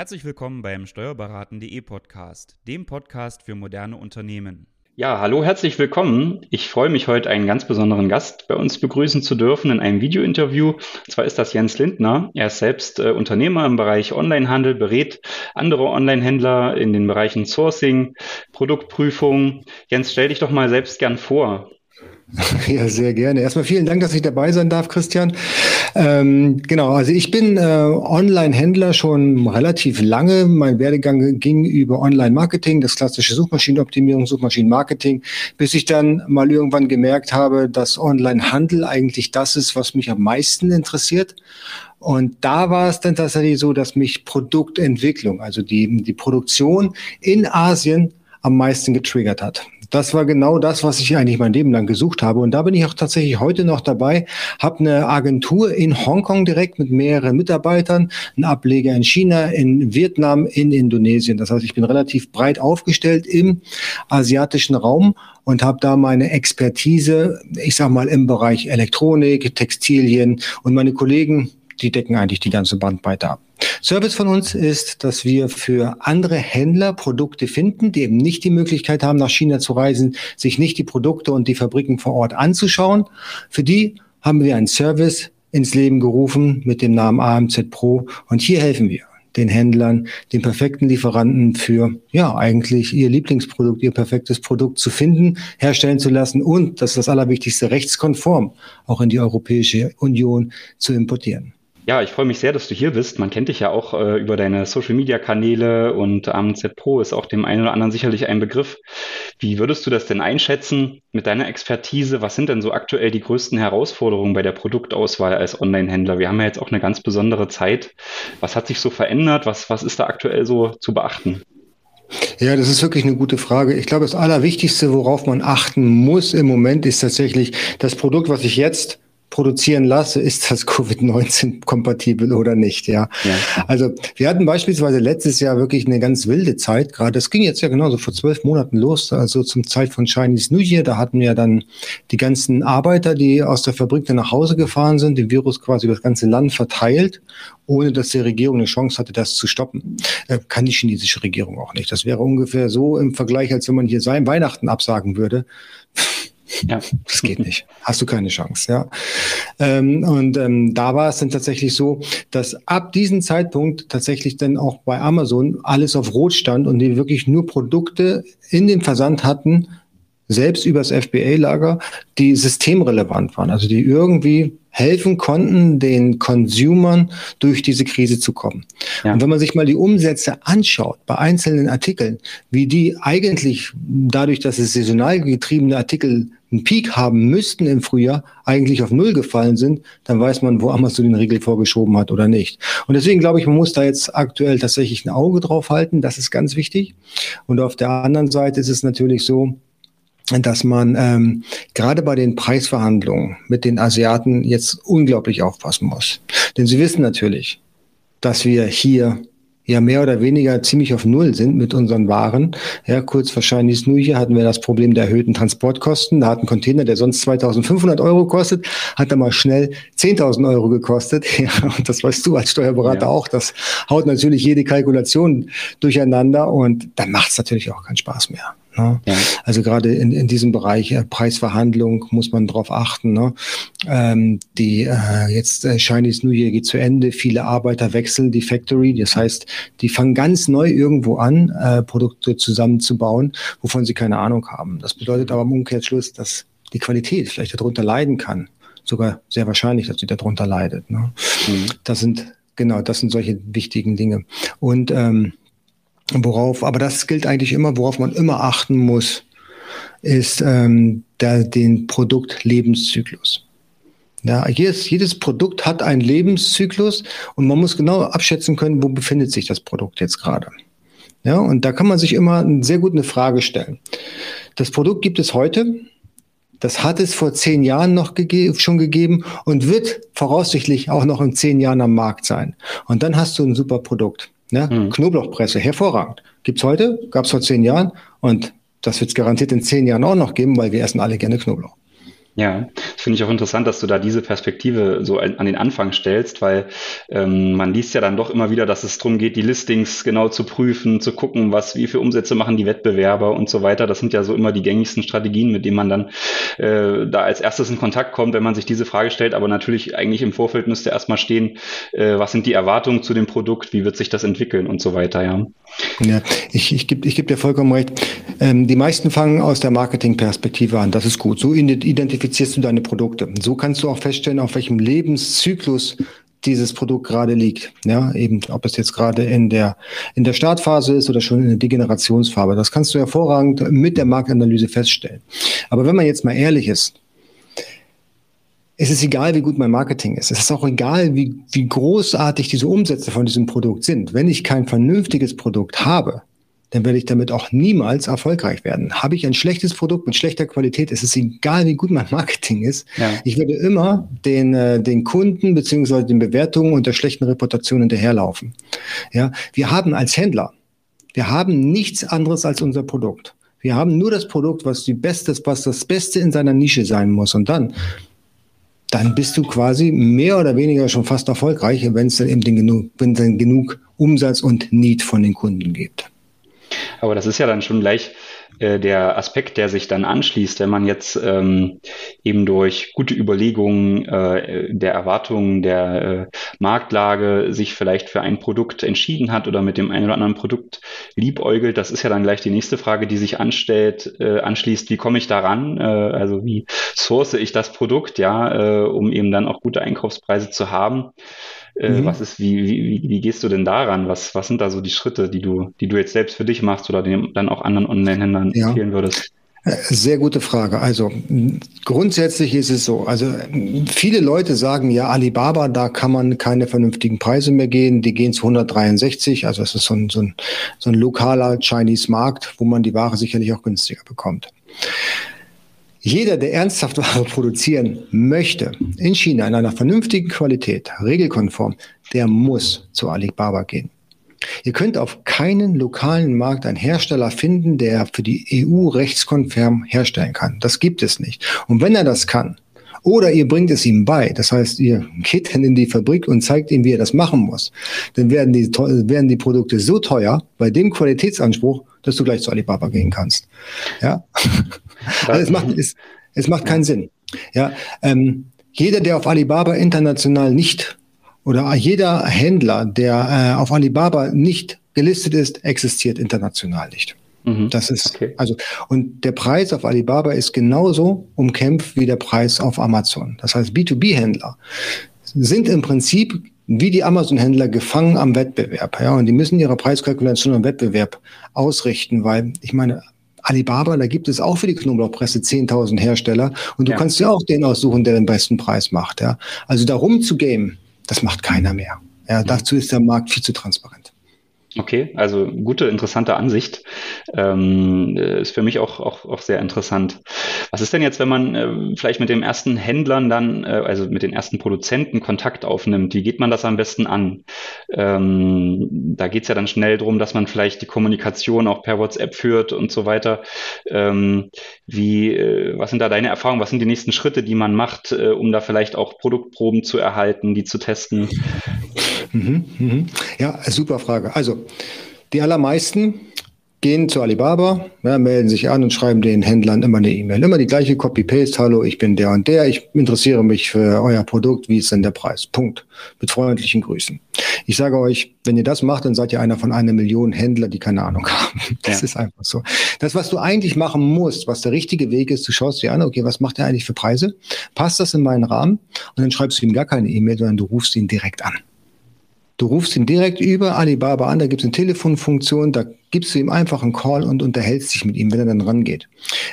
Herzlich willkommen beim Steuerberaten.de Podcast, dem Podcast für moderne Unternehmen. Ja, hallo, herzlich willkommen. Ich freue mich heute einen ganz besonderen Gast bei uns begrüßen zu dürfen in einem Videointerview. Und zwar ist das Jens Lindner. Er ist selbst äh, Unternehmer im Bereich Onlinehandel, berät andere Onlinehändler in den Bereichen Sourcing, Produktprüfung. Jens, stell dich doch mal selbst gern vor. Ja, sehr gerne. Erstmal vielen Dank, dass ich dabei sein darf, Christian. Ähm, genau, also ich bin äh, Online-Händler schon relativ lange. Mein Werdegang ging über Online-Marketing, das klassische Suchmaschinenoptimierung, Suchmaschinenmarketing, bis ich dann mal irgendwann gemerkt habe, dass Online-Handel eigentlich das ist, was mich am meisten interessiert. Und da war es dann tatsächlich so, dass mich Produktentwicklung, also die, die Produktion in Asien am meisten getriggert hat. Das war genau das, was ich eigentlich mein Leben lang gesucht habe. Und da bin ich auch tatsächlich heute noch dabei, habe eine Agentur in Hongkong direkt mit mehreren Mitarbeitern, einen Ableger in China, in Vietnam, in Indonesien. Das heißt, ich bin relativ breit aufgestellt im asiatischen Raum und habe da meine Expertise, ich sag mal, im Bereich Elektronik, Textilien und meine Kollegen, die decken eigentlich die ganze Bandbreite ab. Service von uns ist, dass wir für andere Händler Produkte finden, die eben nicht die Möglichkeit haben, nach China zu reisen, sich nicht die Produkte und die Fabriken vor Ort anzuschauen. Für die haben wir einen Service ins Leben gerufen mit dem Namen AMZ Pro und hier helfen wir den Händlern, den perfekten Lieferanten für, ja, eigentlich ihr Lieblingsprodukt, ihr perfektes Produkt zu finden, herstellen zu lassen und, das ist das Allerwichtigste, rechtskonform auch in die Europäische Union zu importieren. Ja, ich freue mich sehr, dass du hier bist. Man kennt dich ja auch äh, über deine Social-Media-Kanäle und AMZ Pro ist auch dem einen oder anderen sicherlich ein Begriff. Wie würdest du das denn einschätzen mit deiner Expertise? Was sind denn so aktuell die größten Herausforderungen bei der Produktauswahl als Online-Händler? Wir haben ja jetzt auch eine ganz besondere Zeit. Was hat sich so verändert? Was, was ist da aktuell so zu beachten? Ja, das ist wirklich eine gute Frage. Ich glaube, das Allerwichtigste, worauf man achten muss im Moment, ist tatsächlich das Produkt, was ich jetzt produzieren lasse, ist das Covid-19 kompatibel oder nicht, ja? ja. Also wir hatten beispielsweise letztes Jahr wirklich eine ganz wilde Zeit gerade. Das ging jetzt ja genauso vor zwölf Monaten los, also zum Zeit von Chinese New Year. Da hatten wir dann die ganzen Arbeiter, die aus der Fabrik dann nach Hause gefahren sind, den Virus quasi über das ganze Land verteilt, ohne dass die Regierung eine Chance hatte, das zu stoppen. Äh, kann die chinesische Regierung auch nicht. Das wäre ungefähr so im Vergleich, als wenn man hier sein Weihnachten absagen würde. Ja, das geht nicht. Hast du keine Chance, ja. Ähm, und ähm, da war es dann tatsächlich so, dass ab diesem Zeitpunkt tatsächlich dann auch bei Amazon alles auf Rot stand und die wirklich nur Produkte in den Versand hatten, selbst übers FBA-Lager, die systemrelevant waren, also die irgendwie helfen konnten, den Consumern durch diese Krise zu kommen. Ja. Und wenn man sich mal die Umsätze anschaut bei einzelnen Artikeln, wie die eigentlich dadurch, dass es saisonal getriebene Artikel einen Peak haben müssten im Frühjahr, eigentlich auf Null gefallen sind, dann weiß man, wo Amazon den Riegel vorgeschoben hat oder nicht. Und deswegen glaube ich, man muss da jetzt aktuell tatsächlich ein Auge drauf halten. Das ist ganz wichtig. Und auf der anderen Seite ist es natürlich so, dass man ähm, gerade bei den Preisverhandlungen mit den Asiaten jetzt unglaublich aufpassen muss. Denn sie wissen natürlich, dass wir hier ja mehr oder weniger ziemlich auf Null sind mit unseren Waren. Ja, kurz wahrscheinlich nur hier hatten wir das Problem der erhöhten Transportkosten. Da hat ein Container, der sonst 2500 Euro kostet, hat dann mal schnell 10.000 Euro gekostet. Ja, und das weißt du als Steuerberater ja. auch. Das haut natürlich jede Kalkulation durcheinander und dann macht es natürlich auch keinen Spaß mehr. Ne? Ja. Also gerade in, in diesem Bereich äh, Preisverhandlung muss man darauf achten. Ne? Ähm, die äh, jetzt äh, Chinese New Year geht zu Ende, viele Arbeiter wechseln die Factory, das heißt, die fangen ganz neu irgendwo an, äh, Produkte zusammenzubauen, wovon sie keine Ahnung haben. Das bedeutet aber im Umkehrschluss, dass die Qualität vielleicht darunter leiden kann. Sogar sehr wahrscheinlich, dass sie darunter leidet. Ne? Mhm. Das sind genau, das sind solche wichtigen Dinge. Und ähm, Worauf, aber das gilt eigentlich immer, worauf man immer achten muss, ist ähm, der, den Produktlebenszyklus. Ja, jedes, jedes Produkt hat einen Lebenszyklus und man muss genau abschätzen können, wo befindet sich das Produkt jetzt gerade. Ja, und da kann man sich immer sehr gut eine Frage stellen. Das Produkt gibt es heute, das hat es vor zehn Jahren noch gege schon gegeben und wird voraussichtlich auch noch in zehn Jahren am Markt sein. Und dann hast du ein super Produkt. Ne? Mhm. Knoblauchpresse, hervorragend. Gibt's heute, gab's vor zehn Jahren und das wird's garantiert in zehn Jahren auch noch geben, weil wir essen alle gerne Knoblauch. Ja, finde ich auch interessant, dass du da diese Perspektive so an, den Anfang stellst, weil ähm, man liest ja dann doch immer wieder, dass es darum geht, die Listings genau zu prüfen, zu gucken, was, wie viele Umsätze machen die Wettbewerber und so weiter. Das sind ja so immer die gängigsten Strategien, mit denen man dann äh, da als erstes in Kontakt kommt, wenn man sich diese Frage stellt. Aber natürlich eigentlich im Vorfeld müsste erstmal stehen, äh, was sind die Erwartungen zu dem Produkt, wie wird sich das entwickeln und so weiter, ja. Ja, ich, ich gebe ich geb dir vollkommen recht. Ähm, die meisten fangen aus der Marketingperspektive an. Das ist gut. So identifizierst du deine Produkte. So kannst du auch feststellen, auf welchem Lebenszyklus dieses Produkt gerade liegt. Ja, eben, ob es jetzt gerade in der, in der Startphase ist oder schon in der Degenerationsphase. Das kannst du hervorragend mit der Marktanalyse feststellen. Aber wenn man jetzt mal ehrlich ist, es ist egal, wie gut mein Marketing ist. Es ist auch egal, wie, wie großartig diese Umsätze von diesem Produkt sind. Wenn ich kein vernünftiges Produkt habe, dann werde ich damit auch niemals erfolgreich werden. Habe ich ein schlechtes Produkt mit schlechter Qualität, es ist egal, wie gut mein Marketing ist. Ja. Ich werde immer den, äh, den Kunden beziehungsweise den Bewertungen und der schlechten Reputation hinterherlaufen. Ja, wir haben als Händler, wir haben nichts anderes als unser Produkt. Wir haben nur das Produkt, was die Beste, was das Beste in seiner Nische sein muss. Und dann, dann bist du quasi mehr oder weniger schon fast erfolgreich, wenn es dann eben den genug, wenn es dann genug Umsatz und Need von den Kunden gibt. Aber das ist ja dann schon gleich äh, der Aspekt, der sich dann anschließt, wenn man jetzt ähm, eben durch gute Überlegungen äh, der Erwartungen der äh, Marktlage sich vielleicht für ein Produkt entschieden hat oder mit dem einen oder anderen Produkt liebäugelt. Das ist ja dann gleich die nächste Frage, die sich anstellt, äh, anschließt. Wie komme ich daran? Äh, also wie source ich das Produkt, ja, äh, um eben dann auch gute Einkaufspreise zu haben? Äh, mhm. Was ist, wie, wie, wie gehst du denn daran? Was, was sind da so die Schritte, die du, die du jetzt selbst für dich machst oder dem, dann auch anderen Online-Händlern ja. empfehlen würdest? Äh, sehr gute Frage. Also grundsätzlich ist es so. Also viele Leute sagen ja, Alibaba, da kann man keine vernünftigen Preise mehr gehen. Die gehen zu 163. Also es ist so ein, so ein, so ein lokaler Chinese Markt, wo man die Ware sicherlich auch günstiger bekommt. Jeder, der ernsthaft Ware produzieren möchte, in China in einer vernünftigen Qualität, regelkonform, der muss zu Alibaba gehen. Ihr könnt auf keinen lokalen Markt einen Hersteller finden, der für die EU rechtskonform herstellen kann. Das gibt es nicht. Und wenn er das kann, oder ihr bringt es ihm bei, das heißt, ihr geht dann in die Fabrik und zeigt ihm, wie er das machen muss, dann werden die, werden die Produkte so teuer bei dem Qualitätsanspruch, dass du gleich zu Alibaba gehen kannst. Ja, also es macht, es, es macht keinen Sinn. Ja, ähm, jeder, der auf Alibaba international nicht oder jeder Händler, der äh, auf Alibaba nicht gelistet ist, existiert international nicht. Mhm. Das ist okay. also und der Preis auf Alibaba ist genauso umkämpft wie der Preis auf Amazon. Das heißt, B2B-Händler sind im Prinzip wie die Amazon-Händler gefangen am Wettbewerb. Ja, und die müssen ihre Preiskalkulation am Wettbewerb ausrichten, weil ich meine, Alibaba, da gibt es auch für die Knoblauchpresse 10.000 Hersteller und du ja. kannst ja auch den aussuchen, der den besten Preis macht. Ja, also darum zu game, das macht keiner mehr. Ja, mhm. dazu ist der Markt viel zu transparent. Okay, also gute, interessante Ansicht. Ähm, ist für mich auch, auch, auch sehr interessant. Was ist denn jetzt, wenn man äh, vielleicht mit den ersten Händlern dann, äh, also mit den ersten Produzenten Kontakt aufnimmt? Wie geht man das am besten an? Ähm, da geht's ja dann schnell drum, dass man vielleicht die Kommunikation auch per WhatsApp führt und so weiter. Ähm, wie, äh, was sind da deine Erfahrungen? Was sind die nächsten Schritte, die man macht, äh, um da vielleicht auch Produktproben zu erhalten, die zu testen? Mhm, mhm. Ja, super Frage. Also, die allermeisten gehen zu Alibaba, ja, melden sich an und schreiben den Händlern immer eine E-Mail. Immer die gleiche Copy-Paste. Hallo, ich bin der und der. Ich interessiere mich für euer Produkt. Wie ist denn der Preis? Punkt. Mit freundlichen Grüßen. Ich sage euch, wenn ihr das macht, dann seid ihr einer von einer Million Händler, die keine Ahnung haben. Das ja. ist einfach so. Das, was du eigentlich machen musst, was der richtige Weg ist, du schaust dir an, okay, was macht er eigentlich für Preise? Passt das in meinen Rahmen? Und dann schreibst du ihm gar keine E-Mail, sondern du rufst ihn direkt an. Du rufst ihn direkt über Alibaba an, da gibt es eine Telefonfunktion, da gibst du ihm einfach einen Call und unterhältst dich mit ihm, wenn er dann rangeht.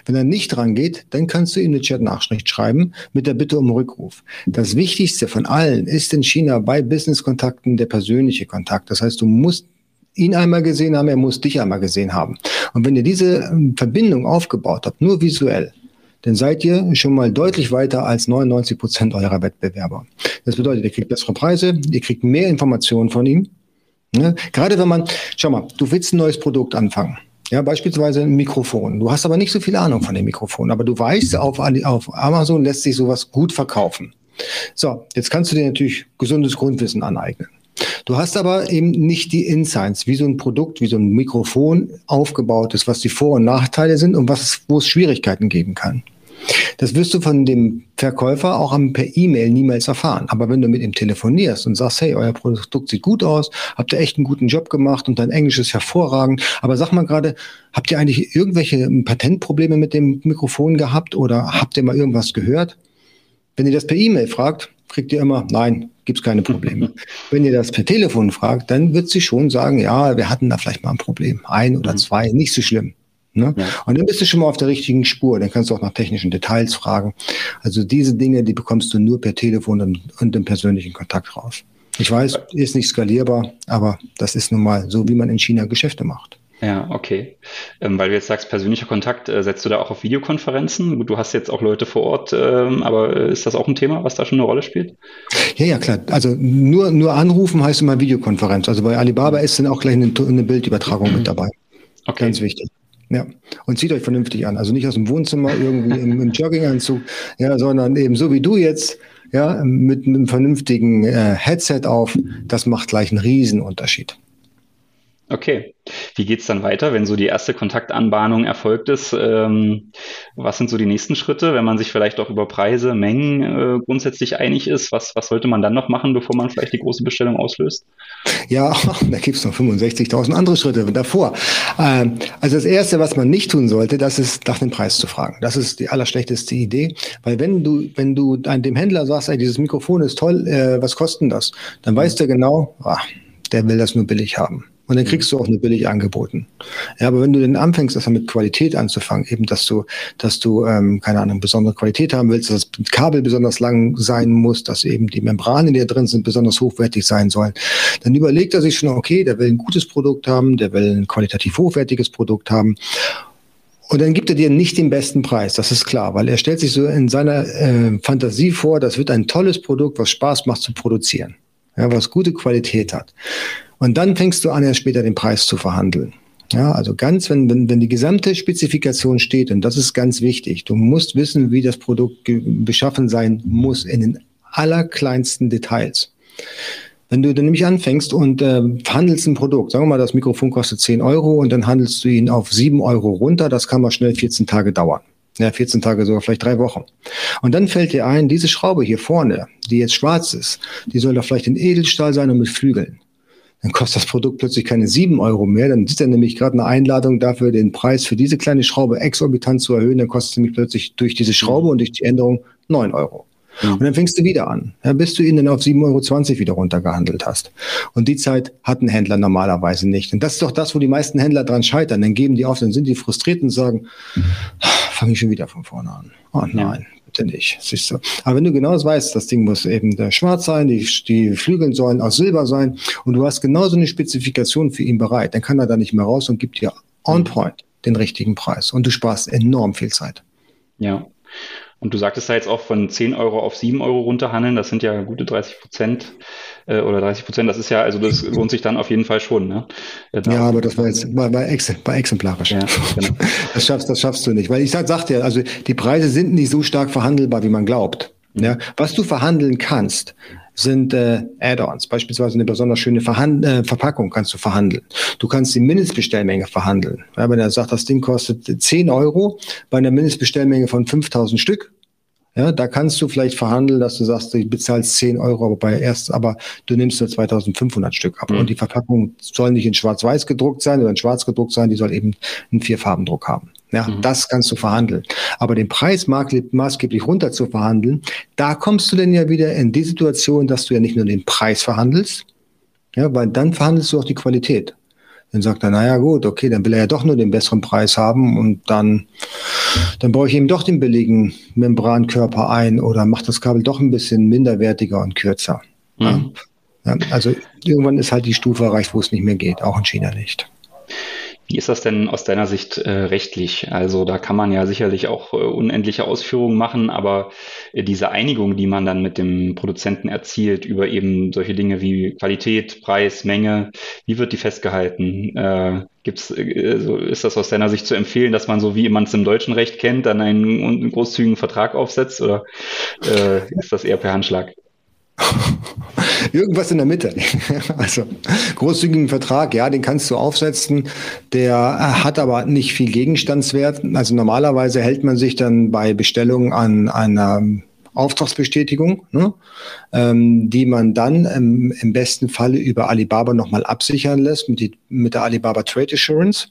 Wenn er nicht rangeht, dann kannst du ihm eine Chat-Nachricht schreiben mit der Bitte um Rückruf. Das Wichtigste von allen ist in China bei Business-Kontakten der persönliche Kontakt. Das heißt, du musst ihn einmal gesehen haben, er muss dich einmal gesehen haben. Und wenn ihr diese ähm, Verbindung aufgebaut habt, nur visuell, dann seid ihr schon mal deutlich weiter als 99 Prozent eurer Wettbewerber. Das bedeutet, ihr kriegt bessere Preise, ihr kriegt mehr Informationen von ihm. Ne? Gerade wenn man, schau mal, du willst ein neues Produkt anfangen. Ja, beispielsweise ein Mikrofon. Du hast aber nicht so viel Ahnung von dem Mikrofon, aber du weißt, auf, auf Amazon lässt sich sowas gut verkaufen. So, jetzt kannst du dir natürlich gesundes Grundwissen aneignen. Du hast aber eben nicht die Insights, wie so ein Produkt, wie so ein Mikrofon aufgebaut ist, was die Vor- und Nachteile sind und was, wo es Schwierigkeiten geben kann. Das wirst du von dem Verkäufer auch per E-Mail niemals erfahren. Aber wenn du mit ihm telefonierst und sagst, hey, euer Produkt sieht gut aus, habt ihr echt einen guten Job gemacht und dein Englisch ist hervorragend. Aber sag mal gerade, habt ihr eigentlich irgendwelche Patentprobleme mit dem Mikrofon gehabt oder habt ihr mal irgendwas gehört? Wenn ihr das per E-Mail fragt, kriegt ihr immer, nein, gibt's keine Probleme. Wenn ihr das per Telefon fragt, dann wird sie schon sagen, ja, wir hatten da vielleicht mal ein Problem. Ein oder mhm. zwei, nicht so schlimm. Ne? Ja. Und dann bist du schon mal auf der richtigen Spur. Dann kannst du auch nach technischen Details fragen. Also diese Dinge, die bekommst du nur per Telefon und, und im persönlichen Kontakt raus. Ich weiß, ist nicht skalierbar, aber das ist nun mal so, wie man in China Geschäfte macht. Ja, okay. Ähm, weil du jetzt sagst, persönlicher Kontakt, äh, setzt du da auch auf Videokonferenzen? Gut, du hast jetzt auch Leute vor Ort, ähm, aber äh, ist das auch ein Thema, was da schon eine Rolle spielt? Ja, ja, klar. Also nur, nur anrufen heißt immer Videokonferenz. Also bei Alibaba ist dann auch gleich eine, eine Bildübertragung mit dabei. Okay. Ganz wichtig. Ja, und zieht euch vernünftig an. Also nicht aus dem Wohnzimmer irgendwie im, im Jogginganzug, ja, sondern eben so wie du jetzt, ja, mit, mit einem vernünftigen äh, Headset auf. Das macht gleich einen Riesenunterschied. Okay. Wie geht's dann weiter, wenn so die erste Kontaktanbahnung erfolgt ist? Ähm, was sind so die nächsten Schritte, wenn man sich vielleicht auch über Preise, Mengen äh, grundsätzlich einig ist? Was, was sollte man dann noch machen, bevor man vielleicht die große Bestellung auslöst? Ja, da gibt's noch 65.000 andere Schritte davor. Ähm, also das Erste, was man nicht tun sollte, das ist nach dem Preis zu fragen. Das ist die allerschlechteste Idee, weil wenn du, wenn du dem Händler sagst, ey, dieses Mikrofon ist toll, äh, was kostet das? Dann weißt du genau, ah, der will das nur billig haben. Und dann kriegst du auch eine billig angeboten. Ja, aber wenn du dann anfängst, erstmal mit Qualität anzufangen, eben, dass du, dass du, ähm, keine Ahnung, besondere Qualität haben willst, dass das Kabel besonders lang sein muss, dass eben die Membranen, die da drin sind, besonders hochwertig sein sollen, dann überlegt er sich schon, okay, der will ein gutes Produkt haben, der will ein qualitativ hochwertiges Produkt haben. Und dann gibt er dir nicht den besten Preis, das ist klar, weil er stellt sich so in seiner äh, Fantasie vor, das wird ein tolles Produkt, was Spaß macht zu produzieren, ja, was gute Qualität hat. Und dann fängst du an, erst später den Preis zu verhandeln. Ja, also ganz, wenn, wenn, wenn die gesamte Spezifikation steht, und das ist ganz wichtig, du musst wissen, wie das Produkt beschaffen sein muss in den allerkleinsten Details. Wenn du dann nämlich anfängst und äh, verhandelst ein Produkt, sagen wir mal, das Mikrofon kostet 10 Euro und dann handelst du ihn auf 7 Euro runter, das kann mal schnell 14 Tage dauern. Ja, 14 Tage, sogar vielleicht drei Wochen. Und dann fällt dir ein, diese Schraube hier vorne, die jetzt schwarz ist, die soll doch vielleicht in Edelstahl sein und mit Flügeln dann kostet das Produkt plötzlich keine sieben Euro mehr. Dann ist er nämlich gerade eine Einladung dafür, den Preis für diese kleine Schraube exorbitant zu erhöhen. Dann kostet es nämlich plötzlich durch diese Schraube und durch die Änderung neun Euro. Mhm. Und dann fängst du wieder an, ja, bis du ihn dann auf 7,20 Euro wieder runtergehandelt hast. Und die Zeit hat ein Händler normalerweise nicht. Und das ist doch das, wo die meisten Händler dran scheitern. Dann geben die auf, dann sind die frustriert und sagen, mhm. fange ich schon wieder von vorne an. Oh nein, ja bitte nicht. Siehst du. Aber wenn du genau weißt, das Ding muss eben schwarz sein, die, die Flügel sollen aus Silber sein und du hast genau so eine Spezifikation für ihn bereit, dann kann er da nicht mehr raus und gibt dir on mhm. point den richtigen Preis. Und du sparst enorm viel Zeit. Ja. Und du sagtest da jetzt auch von 10 Euro auf 7 Euro runterhandeln, das sind ja gute 30 Prozent äh, oder 30 Prozent, das ist ja, also das lohnt sich dann auf jeden Fall schon. Ne? Da ja, aber das war jetzt bei, bei, Ex, bei exemplarisch. Ja, genau. das, schaffst, das schaffst du nicht. Weil ich sag, sag dir, also die Preise sind nicht so stark verhandelbar, wie man glaubt. Ja? Was du verhandeln kannst, sind äh, Add-ons. Beispielsweise eine besonders schöne Verhand äh, Verpackung kannst du verhandeln. Du kannst die Mindestbestellmenge verhandeln. Ja, wenn er sagt, das Ding kostet 10 Euro bei einer Mindestbestellmenge von 5000 Stück, ja, da kannst du vielleicht verhandeln, dass du sagst, du bezahlst 10 Euro aber bei erst, aber du nimmst nur 2500 Stück ab. Mhm. Und die Verpackung soll nicht in schwarz-weiß gedruckt sein oder in schwarz gedruckt sein, die soll eben einen Vierfarbendruck haben. Ja, mhm. das kannst du verhandeln. Aber den Preis maßgeblich runter zu verhandeln, da kommst du denn ja wieder in die Situation, dass du ja nicht nur den Preis verhandelst, ja, weil dann verhandelst du auch die Qualität. Dann sagt er, naja gut, okay, dann will er ja doch nur den besseren Preis haben und dann, dann baue ich ihm doch den billigen Membrankörper ein oder macht das Kabel doch ein bisschen minderwertiger und kürzer. Mhm. Ja. also irgendwann ist halt die Stufe erreicht, wo es nicht mehr geht, auch in China nicht. Wie ist das denn aus deiner Sicht äh, rechtlich? Also da kann man ja sicherlich auch äh, unendliche Ausführungen machen, aber äh, diese Einigung, die man dann mit dem Produzenten erzielt über eben solche Dinge wie Qualität, Preis, Menge, wie wird die festgehalten? Äh, gibt's, also ist das aus deiner Sicht zu empfehlen, dass man so wie man es im deutschen Recht kennt, dann einen, einen großzügigen Vertrag aufsetzt oder äh, ist das eher per Handschlag? Irgendwas in der Mitte. Also großzügigen Vertrag, ja, den kannst du aufsetzen. Der äh, hat aber nicht viel Gegenstandswert. Also normalerweise hält man sich dann bei Bestellungen an einer Auftragsbestätigung, ne, ähm, die man dann im, im besten Falle über Alibaba nochmal absichern lässt mit, die, mit der Alibaba Trade Assurance.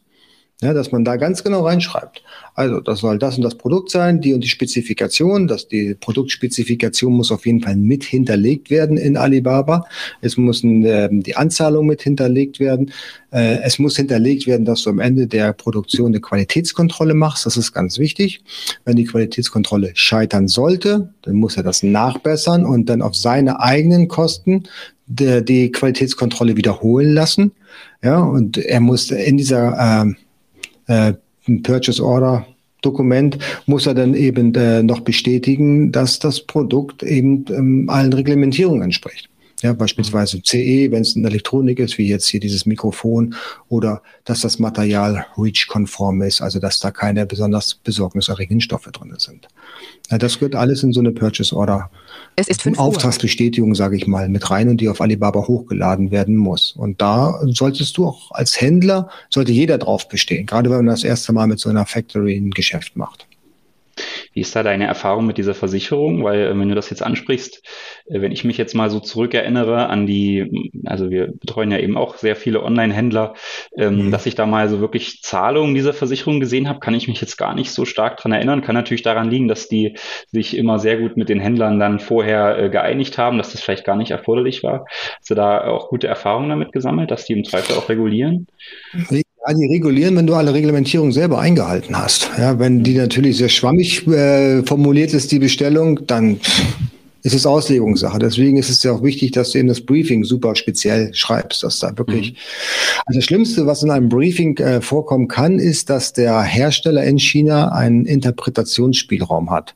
Ja, dass man da ganz genau reinschreibt. Also, das soll das und das Produkt sein, die und die Spezifikation, dass die Produktspezifikation muss auf jeden Fall mit hinterlegt werden in Alibaba. Es müssen äh, die Anzahlungen mit hinterlegt werden. Äh, es muss hinterlegt werden, dass du am Ende der Produktion eine Qualitätskontrolle machst. Das ist ganz wichtig. Wenn die Qualitätskontrolle scheitern sollte, dann muss er das nachbessern und dann auf seine eigenen Kosten die, die Qualitätskontrolle wiederholen lassen. Ja, und er muss in dieser äh, äh, Purchase Order Dokument muss er dann eben äh, noch bestätigen, dass das Produkt eben ähm, allen Reglementierungen entspricht. Ja, beispielsweise CE, wenn es in Elektronik ist, wie jetzt hier dieses Mikrofon, oder dass das Material REACH-konform ist, also dass da keine besonders besorgniserregenden Stoffe drin sind. Ja, das gehört alles in so eine Purchase Order. Es ist fünf Auftragsbestätigung, sage ich mal, mit rein und die auf Alibaba hochgeladen werden muss. Und da solltest du auch als Händler, sollte jeder drauf bestehen, gerade wenn man das erste Mal mit so einer Factory ein Geschäft macht. Wie ist da deine Erfahrung mit dieser Versicherung? Weil, äh, wenn du das jetzt ansprichst, äh, wenn ich mich jetzt mal so zurückerinnere an die, also wir betreuen ja eben auch sehr viele Online-Händler, ähm, mhm. dass ich da mal so wirklich Zahlungen dieser Versicherung gesehen habe, kann ich mich jetzt gar nicht so stark dran erinnern. Kann natürlich daran liegen, dass die sich immer sehr gut mit den Händlern dann vorher äh, geeinigt haben, dass das vielleicht gar nicht erforderlich war. Hast du da auch gute Erfahrungen damit gesammelt, dass die im Zweifel auch regulieren? Ja, die regulieren, wenn du alle Reglementierungen selber eingehalten hast. Ja, wenn die natürlich sehr schwammig äh, formuliert ist, die Bestellung, dann ist es Auslegungssache. Deswegen ist es ja auch wichtig, dass du in das Briefing super speziell schreibst, dass da wirklich. Mhm. Also das Schlimmste, was in einem Briefing äh, vorkommen kann, ist, dass der Hersteller in China einen Interpretationsspielraum hat.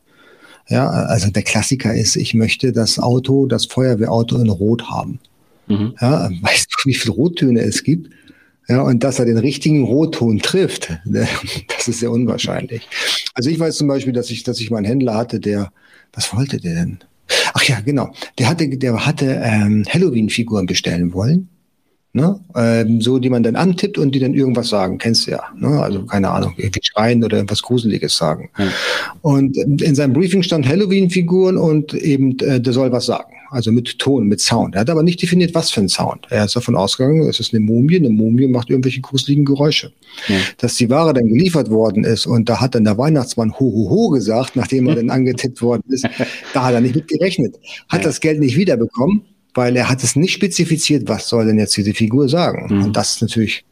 Ja, also der Klassiker ist, ich möchte das Auto, das Feuerwehrauto in Rot haben. Mhm. Ja, weißt du, wie viele Rottöne es gibt? Ja, und dass er den richtigen Rotton trifft, das ist sehr unwahrscheinlich. Also ich weiß zum Beispiel, dass ich, dass ich meinen Händler hatte, der, was wollte der denn? Ach ja, genau. Der hatte, der hatte ähm, Halloween-Figuren bestellen wollen. Ne? Ähm, so, die man dann antippt und die dann irgendwas sagen. Kennst du ja. Ne? Also keine Ahnung, irgendwie schreien oder irgendwas Gruseliges sagen. Mhm. Und in seinem Briefing stand Halloween-Figuren und eben, äh, der soll was sagen also mit Ton, mit Sound. Er hat aber nicht definiert, was für ein Sound. Er ist davon ausgegangen, es ist eine Mumie, eine Mumie macht irgendwelche gruseligen Geräusche. Ja. Dass die Ware dann geliefert worden ist und da hat dann der Weihnachtsmann ho ho ho gesagt, nachdem er dann angetippt worden ist, da hat er nicht mit gerechnet. Hat ja. das Geld nicht wiederbekommen, weil er hat es nicht spezifiziert, was soll denn jetzt diese Figur sagen. Mhm. Und das ist natürlich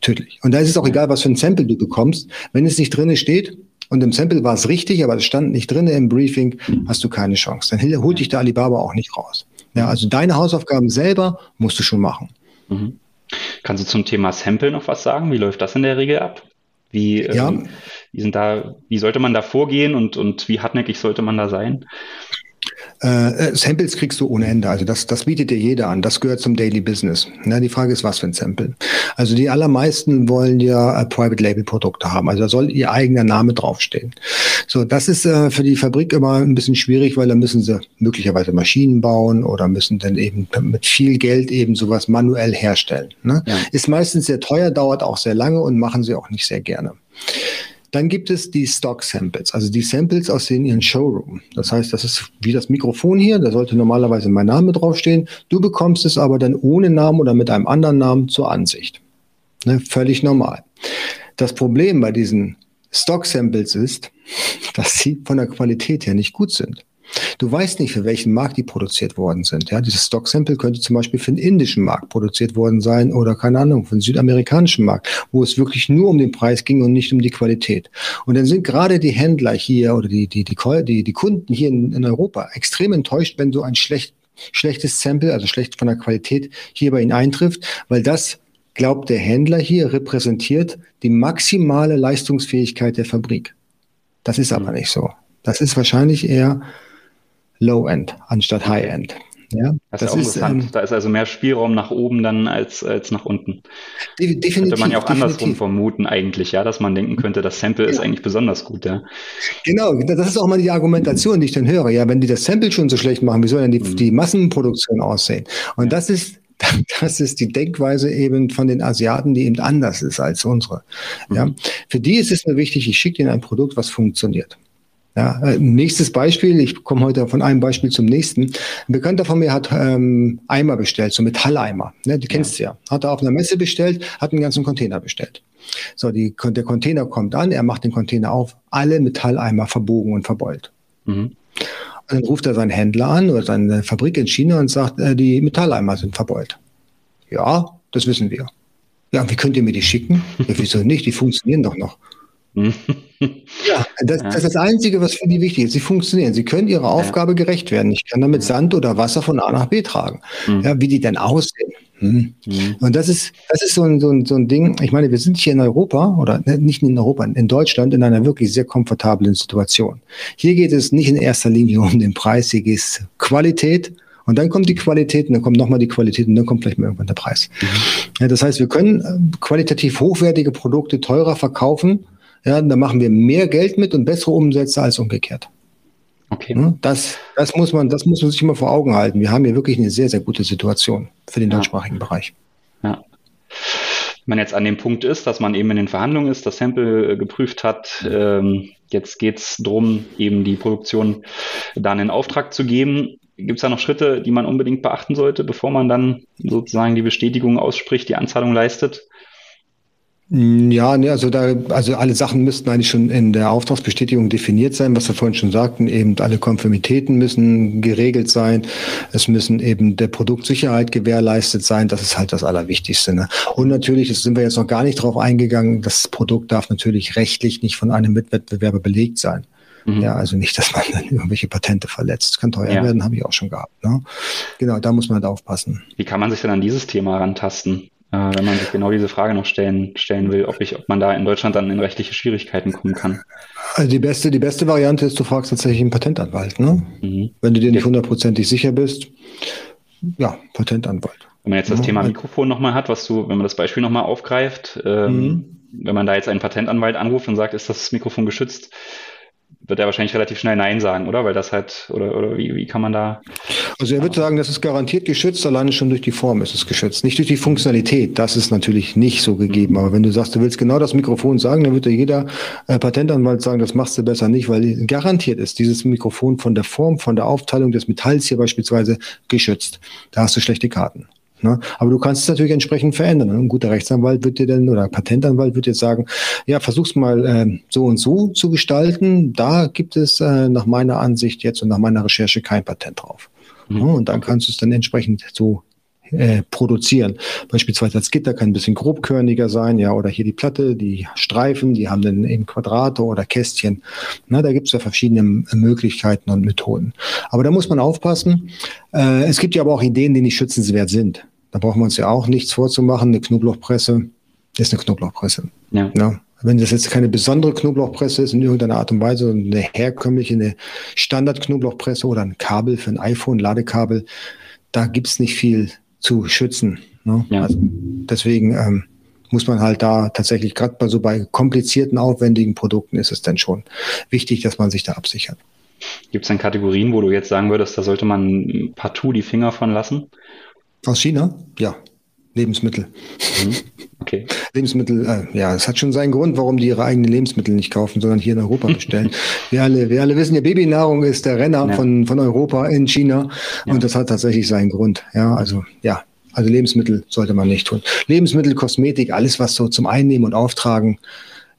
tödlich. Und da ist es auch egal, was für ein Sample du bekommst. Wenn es nicht drinne steht, und im Sample war es richtig, aber es stand nicht drin im Briefing, hast du keine Chance. Dann holt dich der Alibaba auch nicht raus. Ja, also deine Hausaufgaben selber musst du schon machen. Mhm. Kannst du zum Thema Sample noch was sagen? Wie läuft das in der Regel ab? Wie, ja. ähm, wie, sind da, wie sollte man da vorgehen und, und wie hartnäckig sollte man da sein? Äh, äh, Samples kriegst du ohne Ende. Also das, das bietet dir jeder an. Das gehört zum Daily Business. Ja, die Frage ist, was für ein Sample. Also die allermeisten wollen ja äh, Private Label Produkte haben. Also da soll ihr eigener Name draufstehen. So, das ist äh, für die Fabrik immer ein bisschen schwierig, weil da müssen sie möglicherweise Maschinen bauen oder müssen dann eben mit viel Geld eben sowas manuell herstellen. Ne? Ja. Ist meistens sehr teuer, dauert auch sehr lange und machen sie auch nicht sehr gerne. Dann gibt es die Stock Samples, also die Samples aus den ihren Showroom. Das heißt, das ist wie das Mikrofon hier, da sollte normalerweise mein Name draufstehen. Du bekommst es aber dann ohne Namen oder mit einem anderen Namen zur Ansicht. Ne, völlig normal. Das Problem bei diesen Stock Samples ist, dass sie von der Qualität her nicht gut sind. Du weißt nicht, für welchen Markt die produziert worden sind. Ja, dieses Stock Sample könnte zum Beispiel für den indischen Markt produziert worden sein oder keine Ahnung, für den südamerikanischen Markt, wo es wirklich nur um den Preis ging und nicht um die Qualität. Und dann sind gerade die Händler hier oder die, die, die, die, die Kunden hier in, in Europa extrem enttäuscht, wenn so ein schlecht, schlechtes Sample, also schlecht von der Qualität hier bei ihnen eintrifft, weil das glaubt der Händler hier repräsentiert die maximale Leistungsfähigkeit der Fabrik. Das ist aber mhm. nicht so. Das ist wahrscheinlich eher Low-End anstatt High-End. Ja, das, das ist, ähm, da ist also mehr Spielraum nach oben dann als, als nach unten. Definitiv. Könnte man ja auch definitiv. andersrum vermuten eigentlich, ja, dass man denken könnte, das Sample ja. ist eigentlich besonders gut, ja. Genau, das ist auch mal die Argumentation, die ich dann höre. Ja, wenn die das Sample schon so schlecht machen, wie soll dann die, mhm. die Massenproduktion aussehen? Und ja. das ist das ist die Denkweise eben von den Asiaten, die eben anders ist als unsere. Ja, mhm. für die ist es nur wichtig, ich schicke ihnen ein Produkt, was funktioniert. Ja, äh, nächstes Beispiel, ich komme heute von einem Beispiel zum nächsten. Ein Bekannter von mir hat ähm, Eimer bestellt, so Metalleimer. Ne, die kennst ja. du ja. Hat er auf einer Messe bestellt, hat einen ganzen Container bestellt. So, die, der Container kommt an, er macht den Container auf, alle Metalleimer verbogen und verbeult. Mhm. Und dann ruft er seinen Händler an oder seine Fabrik in China und sagt, äh, die Metalleimer sind verbeult. Ja, das wissen wir. Ja, wie könnt ihr mir die schicken? Ja, wieso nicht? Die funktionieren doch noch. Ja, das, das, ist das Einzige, was für die wichtig ist. Sie funktionieren. Sie können ihrer Aufgabe gerecht werden. Ich kann damit Sand oder Wasser von A nach B tragen. Mhm. Ja, wie die denn aussehen. Hm. Mhm. Und das ist, das ist so ein, so, ein, so ein Ding. Ich meine, wir sind hier in Europa oder ne, nicht in Europa, in Deutschland in einer wirklich sehr komfortablen Situation. Hier geht es nicht in erster Linie um den Preis, hier geht es Qualität. Und dann kommt die Qualität und dann kommt nochmal die Qualität und dann kommt vielleicht mal irgendwann der Preis. Mhm. Ja, das heißt, wir können äh, qualitativ hochwertige Produkte teurer verkaufen, ja, da machen wir mehr Geld mit und bessere Umsätze als umgekehrt. Okay. Das, das, muss man, das muss man sich immer vor Augen halten. Wir haben hier wirklich eine sehr, sehr gute Situation für den ja. deutschsprachigen Bereich. Ja. Wenn man jetzt an dem Punkt ist, dass man eben in den Verhandlungen ist, das Sample äh, geprüft hat, ähm, jetzt geht es darum, eben die Produktion dann in Auftrag zu geben. Gibt es da noch Schritte, die man unbedingt beachten sollte, bevor man dann sozusagen die Bestätigung ausspricht, die Anzahlung leistet? Ja, ne, also da, also alle Sachen müssten eigentlich schon in der Auftragsbestätigung definiert sein, was wir vorhin schon sagten. Eben alle Konformitäten müssen geregelt sein. Es müssen eben der Produktsicherheit gewährleistet sein. Das ist halt das Allerwichtigste. Ne? Und natürlich, das sind wir jetzt noch gar nicht drauf eingegangen, das Produkt darf natürlich rechtlich nicht von einem Mitwettbewerber belegt sein. Mhm. Ja, also nicht, dass man dann irgendwelche Patente verletzt. Das kann teuer ja. werden, habe ich auch schon gehabt. Ne? Genau, da muss man halt aufpassen. Wie kann man sich denn an dieses Thema rantasten? Äh, wenn man sich genau diese Frage noch stellen, stellen will, ob, ich, ob man da in Deutschland dann in rechtliche Schwierigkeiten kommen kann. Also die beste, die beste Variante ist, du fragst tatsächlich einen Patentanwalt. Ne? Mhm. Wenn du dir nicht hundertprozentig sicher bist, ja, Patentanwalt. Wenn man jetzt das ja, Thema Mikrofon nochmal hat, was du, wenn man das Beispiel nochmal aufgreift, ähm, mhm. wenn man da jetzt einen Patentanwalt anruft und sagt, ist das Mikrofon geschützt, wird er wahrscheinlich relativ schnell Nein sagen, oder? Weil das halt, oder, oder wie, wie kann man da. Also er wird sagen, das ist garantiert geschützt, alleine schon durch die Form ist es geschützt. Nicht durch die Funktionalität, das ist natürlich nicht so gegeben. Mhm. Aber wenn du sagst, du willst genau das Mikrofon sagen, dann wird dir jeder äh, Patentanwalt sagen, das machst du besser nicht, weil garantiert ist dieses Mikrofon von der Form, von der Aufteilung des Metalls hier beispielsweise geschützt. Da hast du schlechte Karten. Ne? Aber du kannst es natürlich entsprechend verändern. Ein guter Rechtsanwalt wird dir dann oder Patentanwalt wird dir sagen, ja, versuch's mal äh, so und so zu gestalten. Da gibt es äh, nach meiner Ansicht jetzt und nach meiner Recherche kein Patent drauf. Mhm. Ja, und dann kannst du es dann entsprechend so äh, produzieren. Beispielsweise das Gitter kann ein bisschen grobkörniger sein, ja, oder hier die Platte, die Streifen, die haben dann eben Quadrate oder Kästchen. Na, da gibt es ja verschiedene Möglichkeiten und Methoden. Aber da muss man aufpassen. Äh, es gibt ja aber auch Ideen, die nicht schützenswert sind. Da brauchen wir uns ja auch nichts vorzumachen. Eine Knoblauchpresse ist eine Knoblauchpresse. Ja. ja. Wenn das jetzt keine besondere Knoblauchpresse ist in irgendeiner Art und Weise, eine herkömmliche, eine Standard-Knoblauchpresse oder ein Kabel für ein iPhone, Ladekabel, da gibt es nicht viel zu schützen. Ne? Ja. Also deswegen ähm, muss man halt da tatsächlich, gerade bei so bei komplizierten, aufwendigen Produkten ist es dann schon wichtig, dass man sich da absichert. Gibt es denn Kategorien, wo du jetzt sagen würdest, da sollte man partout die Finger von lassen? Aus China? Ja. Lebensmittel. Mhm. Okay. Lebensmittel, äh, ja, es hat schon seinen Grund, warum die ihre eigenen Lebensmittel nicht kaufen, sondern hier in Europa bestellen. wir, alle, wir alle wissen ja, Babynahrung ist der Renner ja. von, von Europa in China ja. und das hat tatsächlich seinen Grund. Ja, also ja, also Lebensmittel sollte man nicht tun. Lebensmittel, Kosmetik, alles, was so zum Einnehmen und Auftragen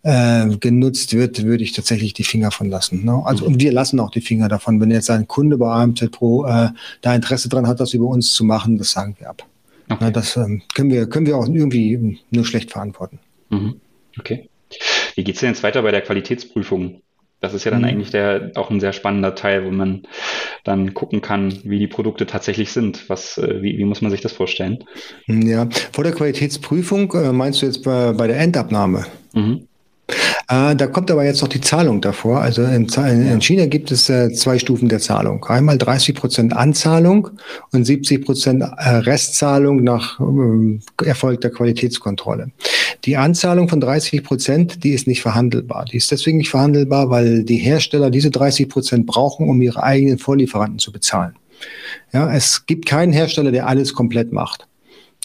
äh, genutzt wird, würde ich tatsächlich die Finger von lassen. Ne? Also mhm. und wir lassen auch die Finger davon. Wenn jetzt ein Kunde bei AMZ Pro äh, da Interesse dran hat, das über uns zu machen, das sagen wir ab. Okay. Na, das ähm, können wir können wir auch irgendwie nur schlecht verantworten. Mhm. Okay. Wie geht's denn jetzt weiter bei der Qualitätsprüfung? Das ist ja dann mhm. eigentlich der, auch ein sehr spannender Teil, wo man dann gucken kann, wie die Produkte tatsächlich sind. Was, äh, wie, wie muss man sich das vorstellen? Ja, vor der Qualitätsprüfung äh, meinst du jetzt bei, bei der Endabnahme? Mhm. Äh, da kommt aber jetzt noch die Zahlung davor. Also in, in China gibt es äh, zwei Stufen der Zahlung. Einmal 30 Prozent Anzahlung und 70 Prozent äh, Restzahlung nach äh, erfolgter Qualitätskontrolle. Die Anzahlung von 30 Prozent, die ist nicht verhandelbar. Die ist deswegen nicht verhandelbar, weil die Hersteller diese 30 Prozent brauchen, um ihre eigenen Vorlieferanten zu bezahlen. Ja, es gibt keinen Hersteller, der alles komplett macht.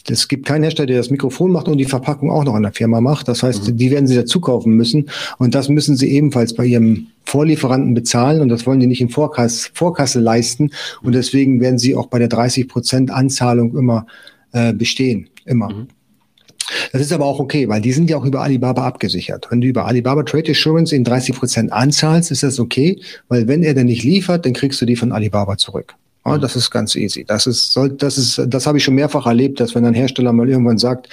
Es gibt keinen Hersteller, der das Mikrofon macht und die Verpackung auch noch an der Firma macht. Das heißt, mhm. die werden sie dazu kaufen müssen. Und das müssen sie ebenfalls bei ihrem Vorlieferanten bezahlen. Und das wollen die nicht in Vorkasse, Vorkasse leisten. Und deswegen werden sie auch bei der 30 Prozent Anzahlung immer äh, bestehen. Immer. Mhm. Das ist aber auch okay, weil die sind ja auch über Alibaba abgesichert. Wenn du über Alibaba Trade Assurance in 30 Prozent anzahlst, ist das okay, weil wenn er dann nicht liefert, dann kriegst du die von Alibaba zurück. Ja, das ist ganz easy. Das ist, soll, das ist, das habe ich schon mehrfach erlebt, dass wenn ein Hersteller mal irgendwann sagt,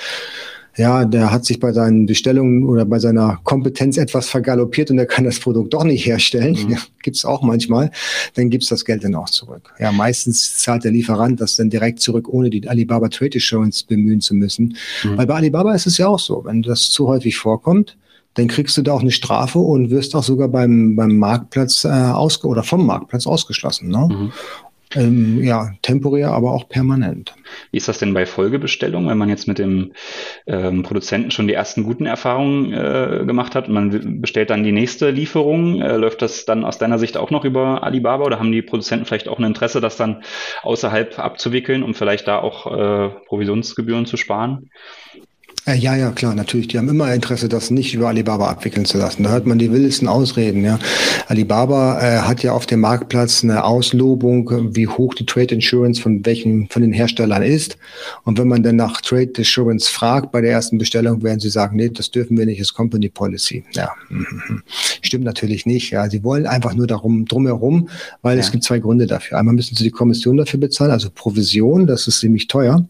ja, der hat sich bei seinen Bestellungen oder bei seiner Kompetenz etwas vergaloppiert und er kann das Produkt doch nicht herstellen. Mhm. Ja, gibt's auch manchmal. Dann gibt's das Geld dann auch zurück. Ja, meistens zahlt der Lieferant das dann direkt zurück, ohne die Alibaba Trade Assurance bemühen zu müssen. Mhm. Weil bei Alibaba ist es ja auch so, wenn das zu häufig vorkommt, dann kriegst du da auch eine Strafe und wirst auch sogar beim, beim Marktplatz äh, ausge oder vom Marktplatz ausgeschlossen. Ne? Mhm. Ähm, ja, temporär, aber auch permanent. Wie ist das denn bei Folgebestellungen, wenn man jetzt mit dem ähm, Produzenten schon die ersten guten Erfahrungen äh, gemacht hat und man bestellt dann die nächste Lieferung? Äh, läuft das dann aus deiner Sicht auch noch über Alibaba oder haben die Produzenten vielleicht auch ein Interesse, das dann außerhalb abzuwickeln, um vielleicht da auch äh, Provisionsgebühren zu sparen? Äh, ja, ja, klar, natürlich. Die haben immer Interesse, das nicht über Alibaba abwickeln zu lassen. Da hört man die wildesten Ausreden. Ja. Alibaba äh, hat ja auf dem Marktplatz eine Auslobung, wie hoch die Trade Insurance von welchen von den Herstellern ist. Und wenn man dann nach Trade Insurance fragt bei der ersten Bestellung, werden sie sagen, nee, das dürfen wir nicht, ist Company Policy. Ja, stimmt natürlich nicht. Ja, sie wollen einfach nur darum drumherum, weil ja. es gibt zwei Gründe dafür. Einmal müssen sie die Kommission dafür bezahlen, also Provision, das ist ziemlich teuer.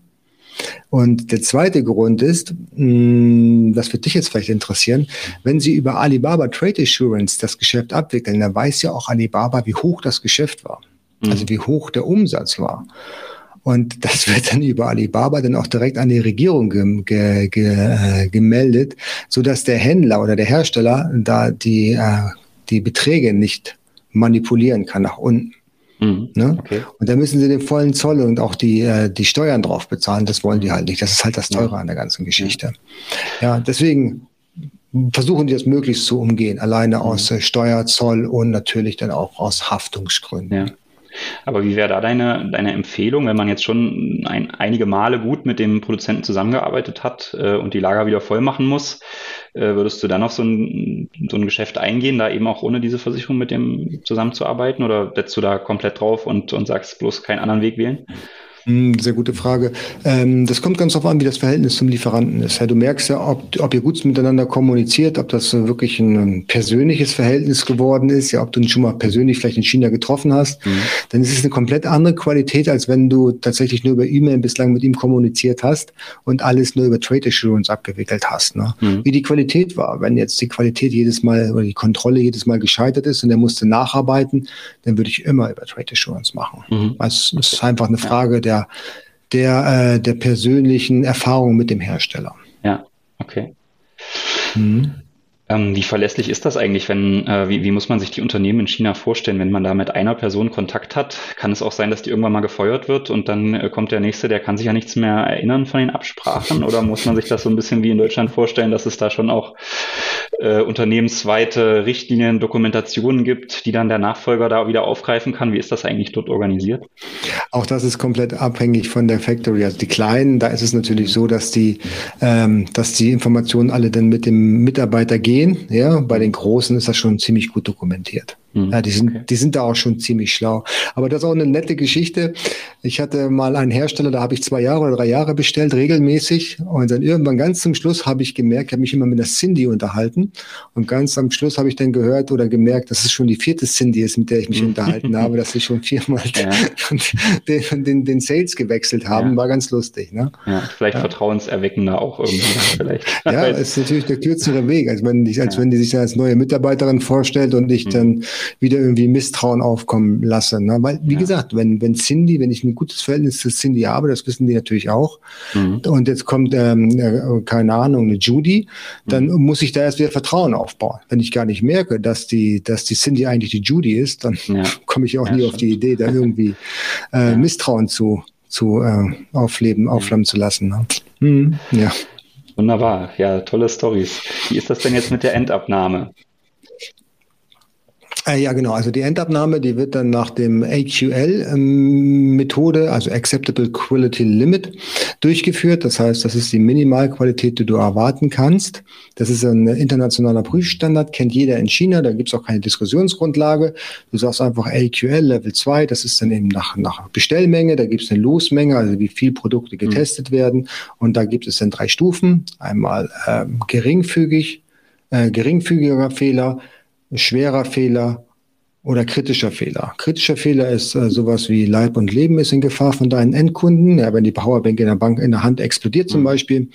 Und der zweite Grund ist, mh, das wird dich jetzt vielleicht interessieren, wenn Sie über Alibaba Trade Assurance das Geschäft abwickeln, dann weiß ja auch Alibaba, wie hoch das Geschäft war. Mhm. Also wie hoch der Umsatz war. Und das wird dann über Alibaba dann auch direkt an die Regierung ge ge ge äh, gemeldet, so dass der Händler oder der Hersteller da die, äh, die Beträge nicht manipulieren kann nach unten. Mhm. Ne? Okay. Und da müssen sie den vollen Zoll und auch die, äh, die Steuern drauf bezahlen. Das wollen die halt nicht. Das ist halt das Teure ja. an der ganzen Geschichte. Ja, ja deswegen versuchen die das möglichst zu umgehen. Alleine mhm. aus äh, Steuer, Zoll und natürlich dann auch aus Haftungsgründen. Ja. Aber wie wäre da deine, deine Empfehlung, wenn man jetzt schon ein, einige Male gut mit dem Produzenten zusammengearbeitet hat äh, und die Lager wieder voll machen muss? Äh, würdest du dann noch so ein, so ein Geschäft eingehen, da eben auch ohne diese Versicherung mit dem zusammenzuarbeiten? Oder setzt du da komplett drauf und, und sagst bloß keinen anderen Weg wählen? Hm, sehr gute Frage. Ähm, das kommt ganz darauf an, wie das Verhältnis zum Lieferanten ist. Du merkst ja, ob, ob ihr gut miteinander kommuniziert, ob das wirklich ein persönliches Verhältnis geworden ist, ja, ob du ihn schon mal persönlich vielleicht in China getroffen hast. Mhm. Dann ist es eine komplett andere Qualität, als wenn du tatsächlich nur über E-Mail bislang mit ihm kommuniziert hast und alles nur über Trade Assurance abgewickelt hast. Ne? Mhm. Wie die Qualität war. Wenn jetzt die Qualität jedes Mal oder die Kontrolle jedes Mal gescheitert ist und er musste nacharbeiten, dann würde ich immer über Trade Assurance machen. Mhm. Es ist einfach eine Frage der der, äh, der persönlichen Erfahrung mit dem Hersteller. Ja, okay. Mhm. Ähm, wie verlässlich ist das eigentlich, wenn, äh, wie, wie muss man sich die Unternehmen in China vorstellen, wenn man da mit einer Person Kontakt hat? Kann es auch sein, dass die irgendwann mal gefeuert wird und dann äh, kommt der nächste, der kann sich ja nichts mehr erinnern von den Absprachen? Oder muss man sich das so ein bisschen wie in Deutschland vorstellen, dass es da schon auch äh, unternehmensweite Richtlinien, Dokumentationen gibt, die dann der Nachfolger da wieder aufgreifen kann? Wie ist das eigentlich dort organisiert? Auch das ist komplett abhängig von der Factory. Also die kleinen, da ist es natürlich so, dass die, ähm, dass die Informationen alle dann mit dem Mitarbeiter gehen. Ja, bei den großen ist das schon ziemlich gut dokumentiert. Mhm. Ja, die sind, okay. die sind da auch schon ziemlich schlau. Aber das ist auch eine nette Geschichte. Ich hatte mal einen Hersteller, da habe ich zwei Jahre oder drei Jahre bestellt, regelmäßig. Und dann irgendwann ganz zum Schluss habe ich gemerkt, ich habe mich immer mit der Cindy unterhalten. Und ganz am Schluss habe ich dann gehört oder gemerkt, dass es schon die vierte Cindy ist, mit der ich mich mhm. unterhalten habe, dass sie schon viermal ja. den, den, den, Sales gewechselt haben. Ja. War ganz lustig. Ne? Ja, vielleicht ja. vertrauenserweckender auch irgendwie. vielleicht. Ja, ist natürlich der kürzere Weg, als wenn, ich, als wenn die sich dann als neue Mitarbeiterin vorstellt und ich mhm. dann wieder irgendwie Misstrauen aufkommen lasse. Ne? Weil, wie ja. gesagt, wenn, wenn Cindy, wenn ich ein gutes Verhältnis zu Cindy habe, das wissen die natürlich auch, mhm. und jetzt kommt, ähm, äh, keine Ahnung, eine Judy, dann mhm. muss ich da erst wieder Vertrauen aufbauen. Wenn ich gar nicht merke, dass die, dass die Cindy eigentlich die Judy ist, dann ja. komme ich auch ja, nie stimmt. auf die Idee, da irgendwie äh, Misstrauen zu, zu äh, aufleben, aufflammen zu lassen. Ne? Mhm. Ja. Wunderbar, ja, tolle Stories. Wie ist das denn jetzt mit der Endabnahme? Äh, ja, genau. Also die Endabnahme, die wird dann nach dem AQL-Methode, ähm, also Acceptable Quality Limit, durchgeführt. Das heißt, das ist die Minimalqualität, die du erwarten kannst. Das ist ein internationaler Prüfstandard, kennt jeder in China. Da gibt es auch keine Diskussionsgrundlage. Du sagst einfach AQL Level 2, das ist dann eben nach, nach Bestellmenge. Da gibt es eine Losmenge, also wie viel Produkte mhm. getestet mhm. werden. Und da gibt es dann drei Stufen. Einmal ähm, geringfügig, äh, geringfügiger Fehler, schwerer Fehler oder kritischer Fehler. Kritischer Fehler ist äh, sowas wie Leib und Leben ist in Gefahr von deinen Endkunden. Ja, wenn die Powerbank in der Bank in der Hand explodiert zum mhm. Beispiel,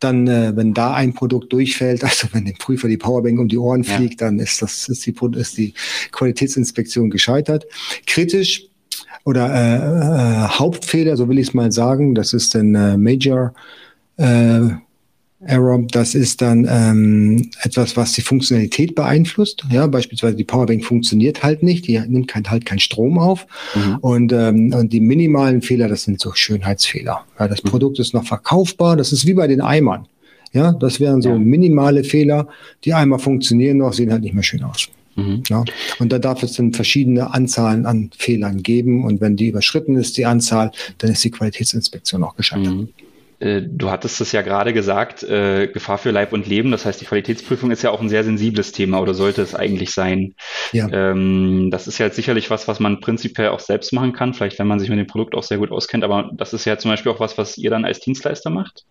dann, äh, wenn da ein Produkt durchfällt, also wenn dem Prüfer die Powerbank um die Ohren fliegt, ja. dann ist das ist die, ist die Qualitätsinspektion gescheitert. Kritisch oder äh, äh, Hauptfehler, so will ich es mal sagen, das ist ein äh, Major äh, Error, das ist dann ähm, etwas, was die Funktionalität beeinflusst. Ja, beispielsweise die Powerbank funktioniert halt nicht, die nimmt kein, halt keinen Strom auf. Mhm. Und, ähm, und die minimalen Fehler, das sind so Schönheitsfehler. Ja, das mhm. Produkt ist noch verkaufbar, das ist wie bei den Eimern. Ja, das wären so ja. minimale Fehler. Die Eimer funktionieren noch, sehen halt nicht mehr schön aus. Mhm. Ja, und da darf es dann verschiedene Anzahlen an Fehlern geben. Und wenn die überschritten ist, die Anzahl, dann ist die Qualitätsinspektion auch gescheitert. Mhm. Äh, du hattest es ja gerade gesagt, äh, Gefahr für Leib und Leben. Das heißt, die Qualitätsprüfung ist ja auch ein sehr sensibles Thema oder sollte es eigentlich sein. Ja. Ähm, das ist ja jetzt sicherlich was, was man prinzipiell auch selbst machen kann, vielleicht wenn man sich mit dem Produkt auch sehr gut auskennt. Aber das ist ja zum Beispiel auch was, was ihr dann als Dienstleister macht.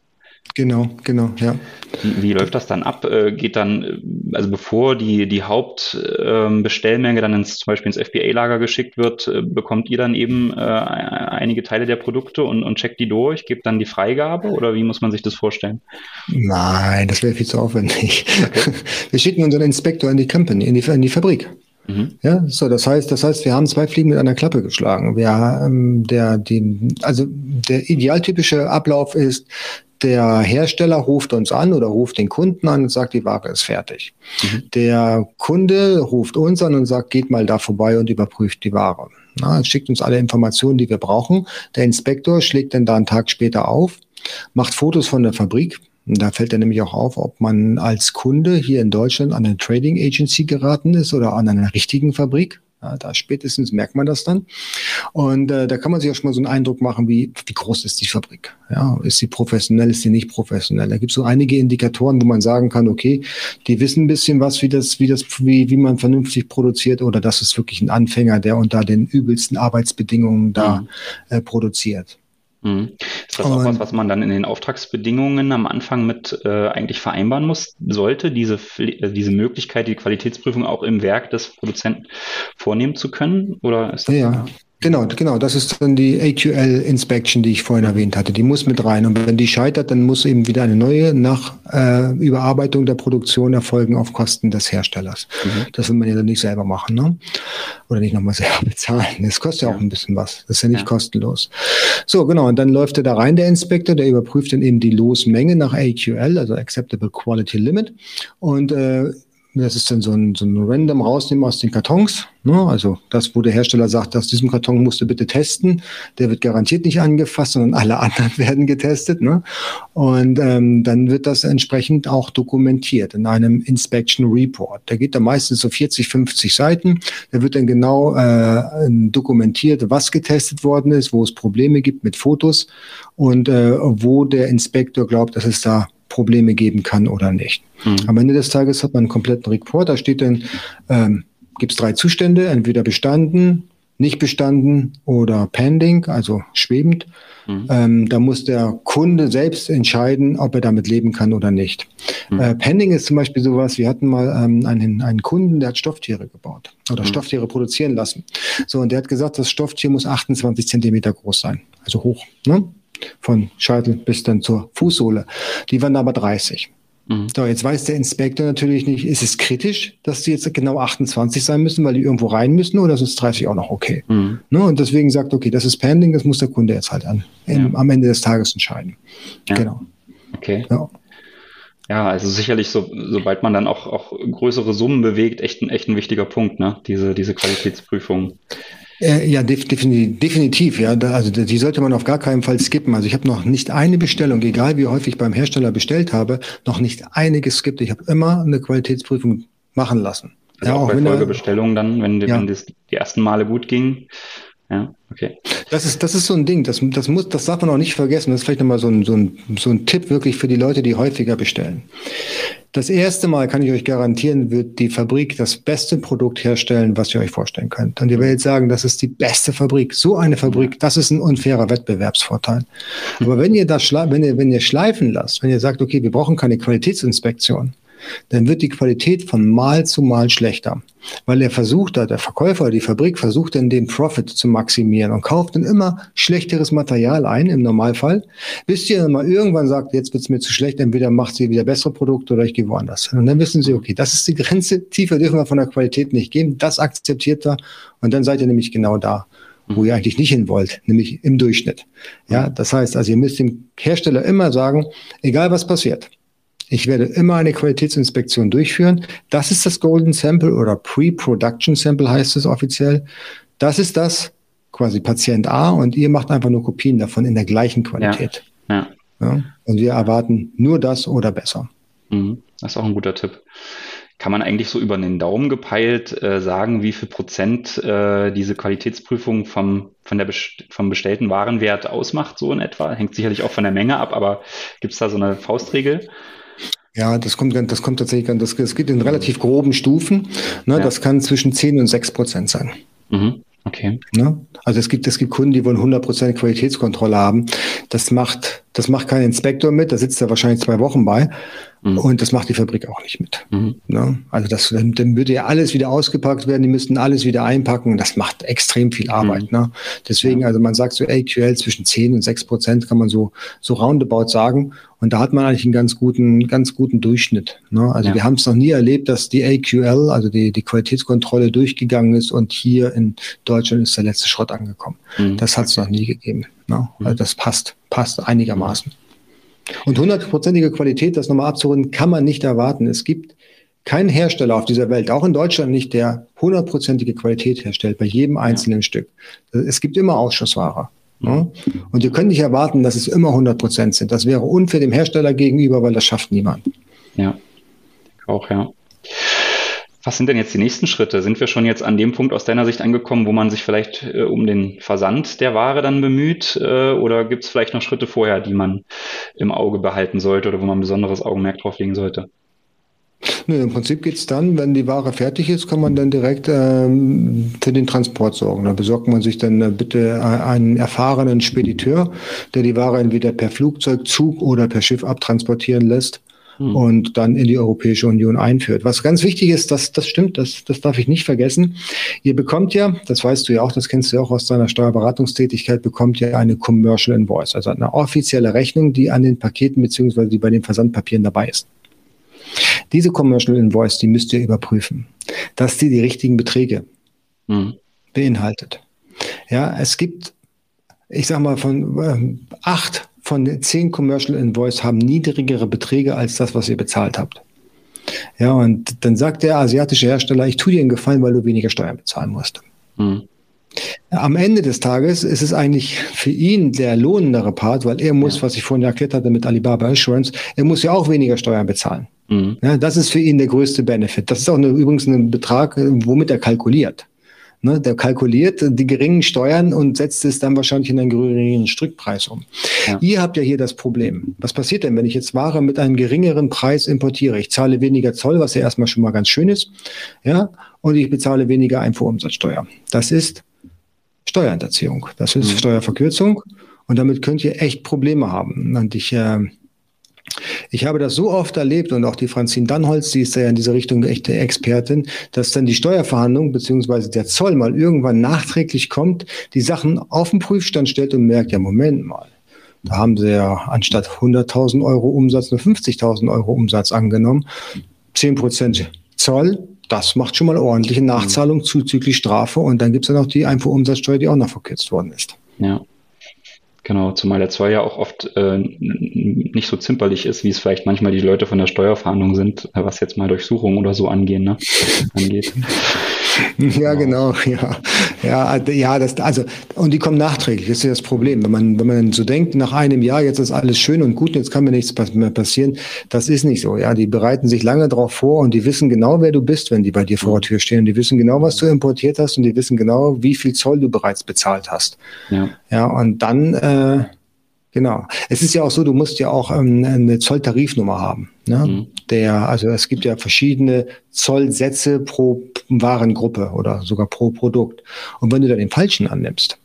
Genau, genau, ja. Wie, wie läuft das dann ab? Äh, geht dann, äh, also bevor die, die Hauptbestellmenge ähm, dann ins, zum Beispiel ins FBA-Lager geschickt wird, äh, bekommt ihr dann eben äh, einige Teile der Produkte und, und checkt die durch, gebt dann die Freigabe oder wie muss man sich das vorstellen? Nein, das wäre viel zu aufwendig. Okay. Wir schicken unseren Inspektor in die Company, in die, in die Fabrik. Mhm. Ja, so, das heißt, das heißt, wir haben zwei Fliegen mit einer Klappe geschlagen. Wir, ähm, der, die, also der idealtypische Ablauf ist, der Hersteller ruft uns an oder ruft den Kunden an und sagt, die Ware ist fertig. Mhm. Der Kunde ruft uns an und sagt, geht mal da vorbei und überprüft die Ware. Na, schickt uns alle Informationen, die wir brauchen. Der Inspektor schlägt dann da einen Tag später auf, macht Fotos von der Fabrik. Da fällt dann nämlich auch auf, ob man als Kunde hier in Deutschland an eine Trading Agency geraten ist oder an einer richtigen Fabrik. Ja, da spätestens merkt man das dann. Und äh, da kann man sich auch schon mal so einen Eindruck machen, wie, wie groß ist die Fabrik? Ja, ist sie professionell, ist sie nicht professionell? Da gibt es so einige Indikatoren, wo man sagen kann, okay, die wissen ein bisschen was, wie das, wie das, wie, wie man vernünftig produziert, oder das ist wirklich ein Anfänger, der unter den übelsten Arbeitsbedingungen da mhm. äh, produziert. Mhm. Ist das auch was, was man dann in den Auftragsbedingungen am Anfang mit äh, eigentlich vereinbaren muss, sollte, diese, äh, diese Möglichkeit, die Qualitätsprüfung auch im Werk des Produzenten vornehmen zu können? Oder ist das ja. Genau, genau. Das ist dann die AQL-Inspection, die ich vorhin erwähnt hatte. Die muss mit rein. Und wenn die scheitert, dann muss eben wieder eine neue nach äh, Überarbeitung der Produktion erfolgen auf Kosten des Herstellers. Mhm. Das will man ja dann nicht selber machen, ne? Oder nicht nochmal selber bezahlen. Das kostet ja, ja auch ein bisschen was. Das ist ja nicht ja. kostenlos. So, genau. Und dann läuft er da rein, der Inspektor, der überprüft dann eben die Losmenge nach AQL, also Acceptable Quality Limit. Und äh, das ist dann so ein, so ein Random rausnehmen aus den Kartons. Ne? Also das, wo der Hersteller sagt, aus diesem Karton musst du bitte testen. Der wird garantiert nicht angefasst, sondern alle anderen werden getestet. Ne? Und ähm, dann wird das entsprechend auch dokumentiert in einem Inspection Report. Der geht da meistens so 40, 50 Seiten. Der wird dann genau äh, dokumentiert, was getestet worden ist, wo es Probleme gibt mit Fotos und äh, wo der Inspektor glaubt, dass es da Probleme geben kann oder nicht. Mhm. Am Ende des Tages hat man einen kompletten Report, da steht dann, ähm, gibt es drei Zustände, entweder bestanden, nicht bestanden oder pending, also schwebend. Mhm. Ähm, da muss der Kunde selbst entscheiden, ob er damit leben kann oder nicht. Mhm. Äh, pending ist zum Beispiel sowas, wir hatten mal ähm, einen, einen Kunden, der hat Stofftiere gebaut oder mhm. Stofftiere produzieren lassen. So, und der hat gesagt, das Stofftier muss 28 Zentimeter groß sein, also hoch. Ne? von Scheitel bis dann zur Fußsohle. Die waren aber 30. Mhm. So, jetzt weiß der Inspektor natürlich nicht, ist es kritisch, dass die jetzt genau 28 sein müssen, weil die irgendwo rein müssen oder ist 30 auch noch okay? Mhm. Ne? Und deswegen sagt, okay, das ist Pending, das muss der Kunde jetzt halt an, ja. im, am Ende des Tages entscheiden. Ja. Genau. Okay. Ja. Ja, also sicherlich, so, sobald man dann auch, auch größere Summen bewegt, echt ein, echt ein wichtiger Punkt, ne? Diese, diese Qualitätsprüfung. Äh, ja, definitiv, definitiv, ja. also die sollte man auf gar keinen Fall skippen. Also ich habe noch nicht eine Bestellung, egal wie häufig ich beim Hersteller bestellt habe, noch nicht eine geskippt. Ich habe immer eine Qualitätsprüfung machen lassen. Also ja, auch, auch bei Folgebestellungen dann, wenn, ja. wenn das die ersten Male gut ging. Ja, okay. Das ist, das ist so ein Ding, das, das, muss, das darf man auch nicht vergessen. Das ist vielleicht nochmal so ein, so, ein, so ein Tipp wirklich für die Leute, die häufiger bestellen. Das erste Mal kann ich euch garantieren, wird die Fabrik das beste Produkt herstellen, was ihr euch vorstellen könnt. Und ihr werdet sagen, das ist die beste Fabrik. So eine Fabrik, das ist ein unfairer Wettbewerbsvorteil. Aber wenn ihr das, wenn ihr, wenn ihr schleifen lasst, wenn ihr sagt, okay, wir brauchen keine Qualitätsinspektion, dann wird die Qualität von Mal zu Mal schlechter. Weil er versucht hat, der Verkäufer, die Fabrik versucht dann den Profit zu maximieren und kauft dann immer schlechteres Material ein, im Normalfall, bis ihr dann mal irgendwann sagt, jetzt wird es mir zu schlecht, entweder macht sie wieder bessere Produkte oder ich gehe woanders. Und dann wissen sie, okay, das ist die Grenze, tiefer dürfen wir von der Qualität nicht gehen, das akzeptiert er und dann seid ihr nämlich genau da wo ihr eigentlich nicht hin wollt, nämlich im Durchschnitt. Ja, das heißt, also ihr müsst dem Hersteller immer sagen, egal was passiert, ich werde immer eine Qualitätsinspektion durchführen. Das ist das Golden Sample oder Pre-Production Sample heißt es offiziell. Das ist das quasi Patient A und ihr macht einfach nur Kopien davon in der gleichen Qualität. Ja. ja. ja? Und wir erwarten nur das oder besser. Mhm. Das ist auch ein guter Tipp. Kann man eigentlich so über den Daumen gepeilt äh, sagen, wie viel Prozent äh, diese Qualitätsprüfung vom, von der best vom bestellten Warenwert ausmacht, so in etwa? Hängt sicherlich auch von der Menge ab, aber gibt es da so eine Faustregel? Ja, das kommt, das kommt tatsächlich, das, das geht in relativ groben Stufen. Ne, ja. Das kann zwischen 10 und 6 Prozent sein. Mhm. Okay. Ne? Also es gibt, es gibt Kunden, die wollen 100 Prozent Qualitätskontrolle haben. Das macht, das macht kein Inspektor mit. Da sitzt er wahrscheinlich zwei Wochen bei. Mhm. Und das macht die Fabrik auch nicht mit. Mhm. Ne? Also das, dann, würde ja alles wieder ausgepackt werden, die müssten alles wieder einpacken. Das macht extrem viel Arbeit. Mhm. Ne? Deswegen, also man sagt so AQL zwischen 10 und 6 Prozent kann man so, so roundabout sagen. Und da hat man eigentlich einen ganz guten, ganz guten Durchschnitt. Ne? Also ja. wir haben es noch nie erlebt, dass die AQL, also die, die Qualitätskontrolle durchgegangen ist und hier in Deutschland ist der letzte Schrott angekommen. Mhm. Das hat es noch nie gegeben. Ne? Also mhm. das passt, passt einigermaßen. Und hundertprozentige Qualität, das nochmal abzurunden, kann man nicht erwarten. Es gibt keinen Hersteller auf dieser Welt, auch in Deutschland nicht, der hundertprozentige Qualität herstellt bei jedem einzelnen ja. Stück. Es gibt immer Ausschussware. Ne? Und wir können nicht erwarten, dass es immer 100 Prozent sind. Das wäre unfair dem Hersteller gegenüber, weil das schafft niemand. Ja, auch ja. Was sind denn jetzt die nächsten Schritte? Sind wir schon jetzt an dem Punkt aus deiner Sicht angekommen, wo man sich vielleicht äh, um den Versand der Ware dann bemüht? Äh, oder gibt es vielleicht noch Schritte vorher, die man im Auge behalten sollte oder wo man ein besonderes Augenmerk drauf legen sollte? Nee, Im Prinzip geht es dann, wenn die Ware fertig ist, kann man dann direkt ähm, für den Transport sorgen. Da besorgt man sich dann äh, bitte einen erfahrenen Spediteur, der die Ware entweder per Flugzeug, Zug oder per Schiff abtransportieren lässt hm. und dann in die Europäische Union einführt. Was ganz wichtig ist, das, das stimmt, das, das darf ich nicht vergessen. Ihr bekommt ja, das weißt du ja auch, das kennst du ja auch aus deiner Steuerberatungstätigkeit, bekommt ja eine Commercial Invoice, also eine offizielle Rechnung, die an den Paketen beziehungsweise die bei den Versandpapieren dabei ist. Diese Commercial Invoice, die müsst ihr überprüfen, dass die die richtigen Beträge hm. beinhaltet. Ja, es gibt, ich sag mal, von äh, acht von zehn Commercial Invoice haben niedrigere Beträge als das, was ihr bezahlt habt. Ja, und dann sagt der asiatische Hersteller, ich tue dir einen Gefallen, weil du weniger Steuern bezahlen musst. Hm. Am Ende des Tages ist es eigentlich für ihn der lohnendere Part, weil er muss, ja. was ich vorhin erklärt hatte mit Alibaba Assurance, er muss ja auch weniger Steuern bezahlen. Mhm. Ja, das ist für ihn der größte Benefit. Das ist auch eine, übrigens ein Betrag, womit er kalkuliert. Ne, der kalkuliert die geringen Steuern und setzt es dann wahrscheinlich in einen geringeren Stückpreis um. Ja. Ihr habt ja hier das Problem. Was passiert denn, wenn ich jetzt Ware mit einem geringeren Preis importiere? Ich zahle weniger Zoll, was ja erstmal schon mal ganz schön ist. Ja, und ich bezahle weniger Einfuhrumsatzsteuer. Das ist Steuerhinterziehung. Das ist mhm. Steuerverkürzung. Und damit könnt ihr echt Probleme haben. Und ich, äh, ich habe das so oft erlebt und auch die Franzin Dannholz, die ist ja in dieser Richtung echte Expertin, dass dann die Steuerverhandlung beziehungsweise der Zoll mal irgendwann nachträglich kommt, die Sachen auf den Prüfstand stellt und merkt, ja, Moment mal, Da haben sie ja anstatt 100.000 Euro Umsatz nur 50.000 Euro Umsatz angenommen. 10 Prozent Zoll, das macht schon mal ordentliche Nachzahlung zuzüglich Strafe. Und dann gibt es ja noch die Einfuhrumsatzsteuer, die auch noch verkürzt worden ist. Ja. Genau, zumal der Zoll ja auch oft äh, nicht so zimperlich ist, wie es vielleicht manchmal die Leute von der Steuerfahndung sind, was jetzt mal Durchsuchung oder so angehen, ne? angeht. Ja, genau, ja. Ja, ja, das, also, und die kommen nachträglich, das ist ja das Problem. Wenn man, wenn man so denkt, nach einem Jahr, jetzt ist alles schön und gut, jetzt kann mir nichts mehr passieren, das ist nicht so. Ja, die bereiten sich lange darauf vor und die wissen genau, wer du bist, wenn die bei dir vor der Tür stehen. Und die wissen genau, was du importiert hast und die wissen genau, wie viel Zoll du bereits bezahlt hast. Ja, ja und dann, äh, Genau. Es ist ja auch so, du musst ja auch ähm, eine Zolltarifnummer haben. Ne? Mhm. Der, also es gibt ja verschiedene Zollsätze pro Warengruppe oder sogar pro Produkt. Und wenn du da den falschen annimmst,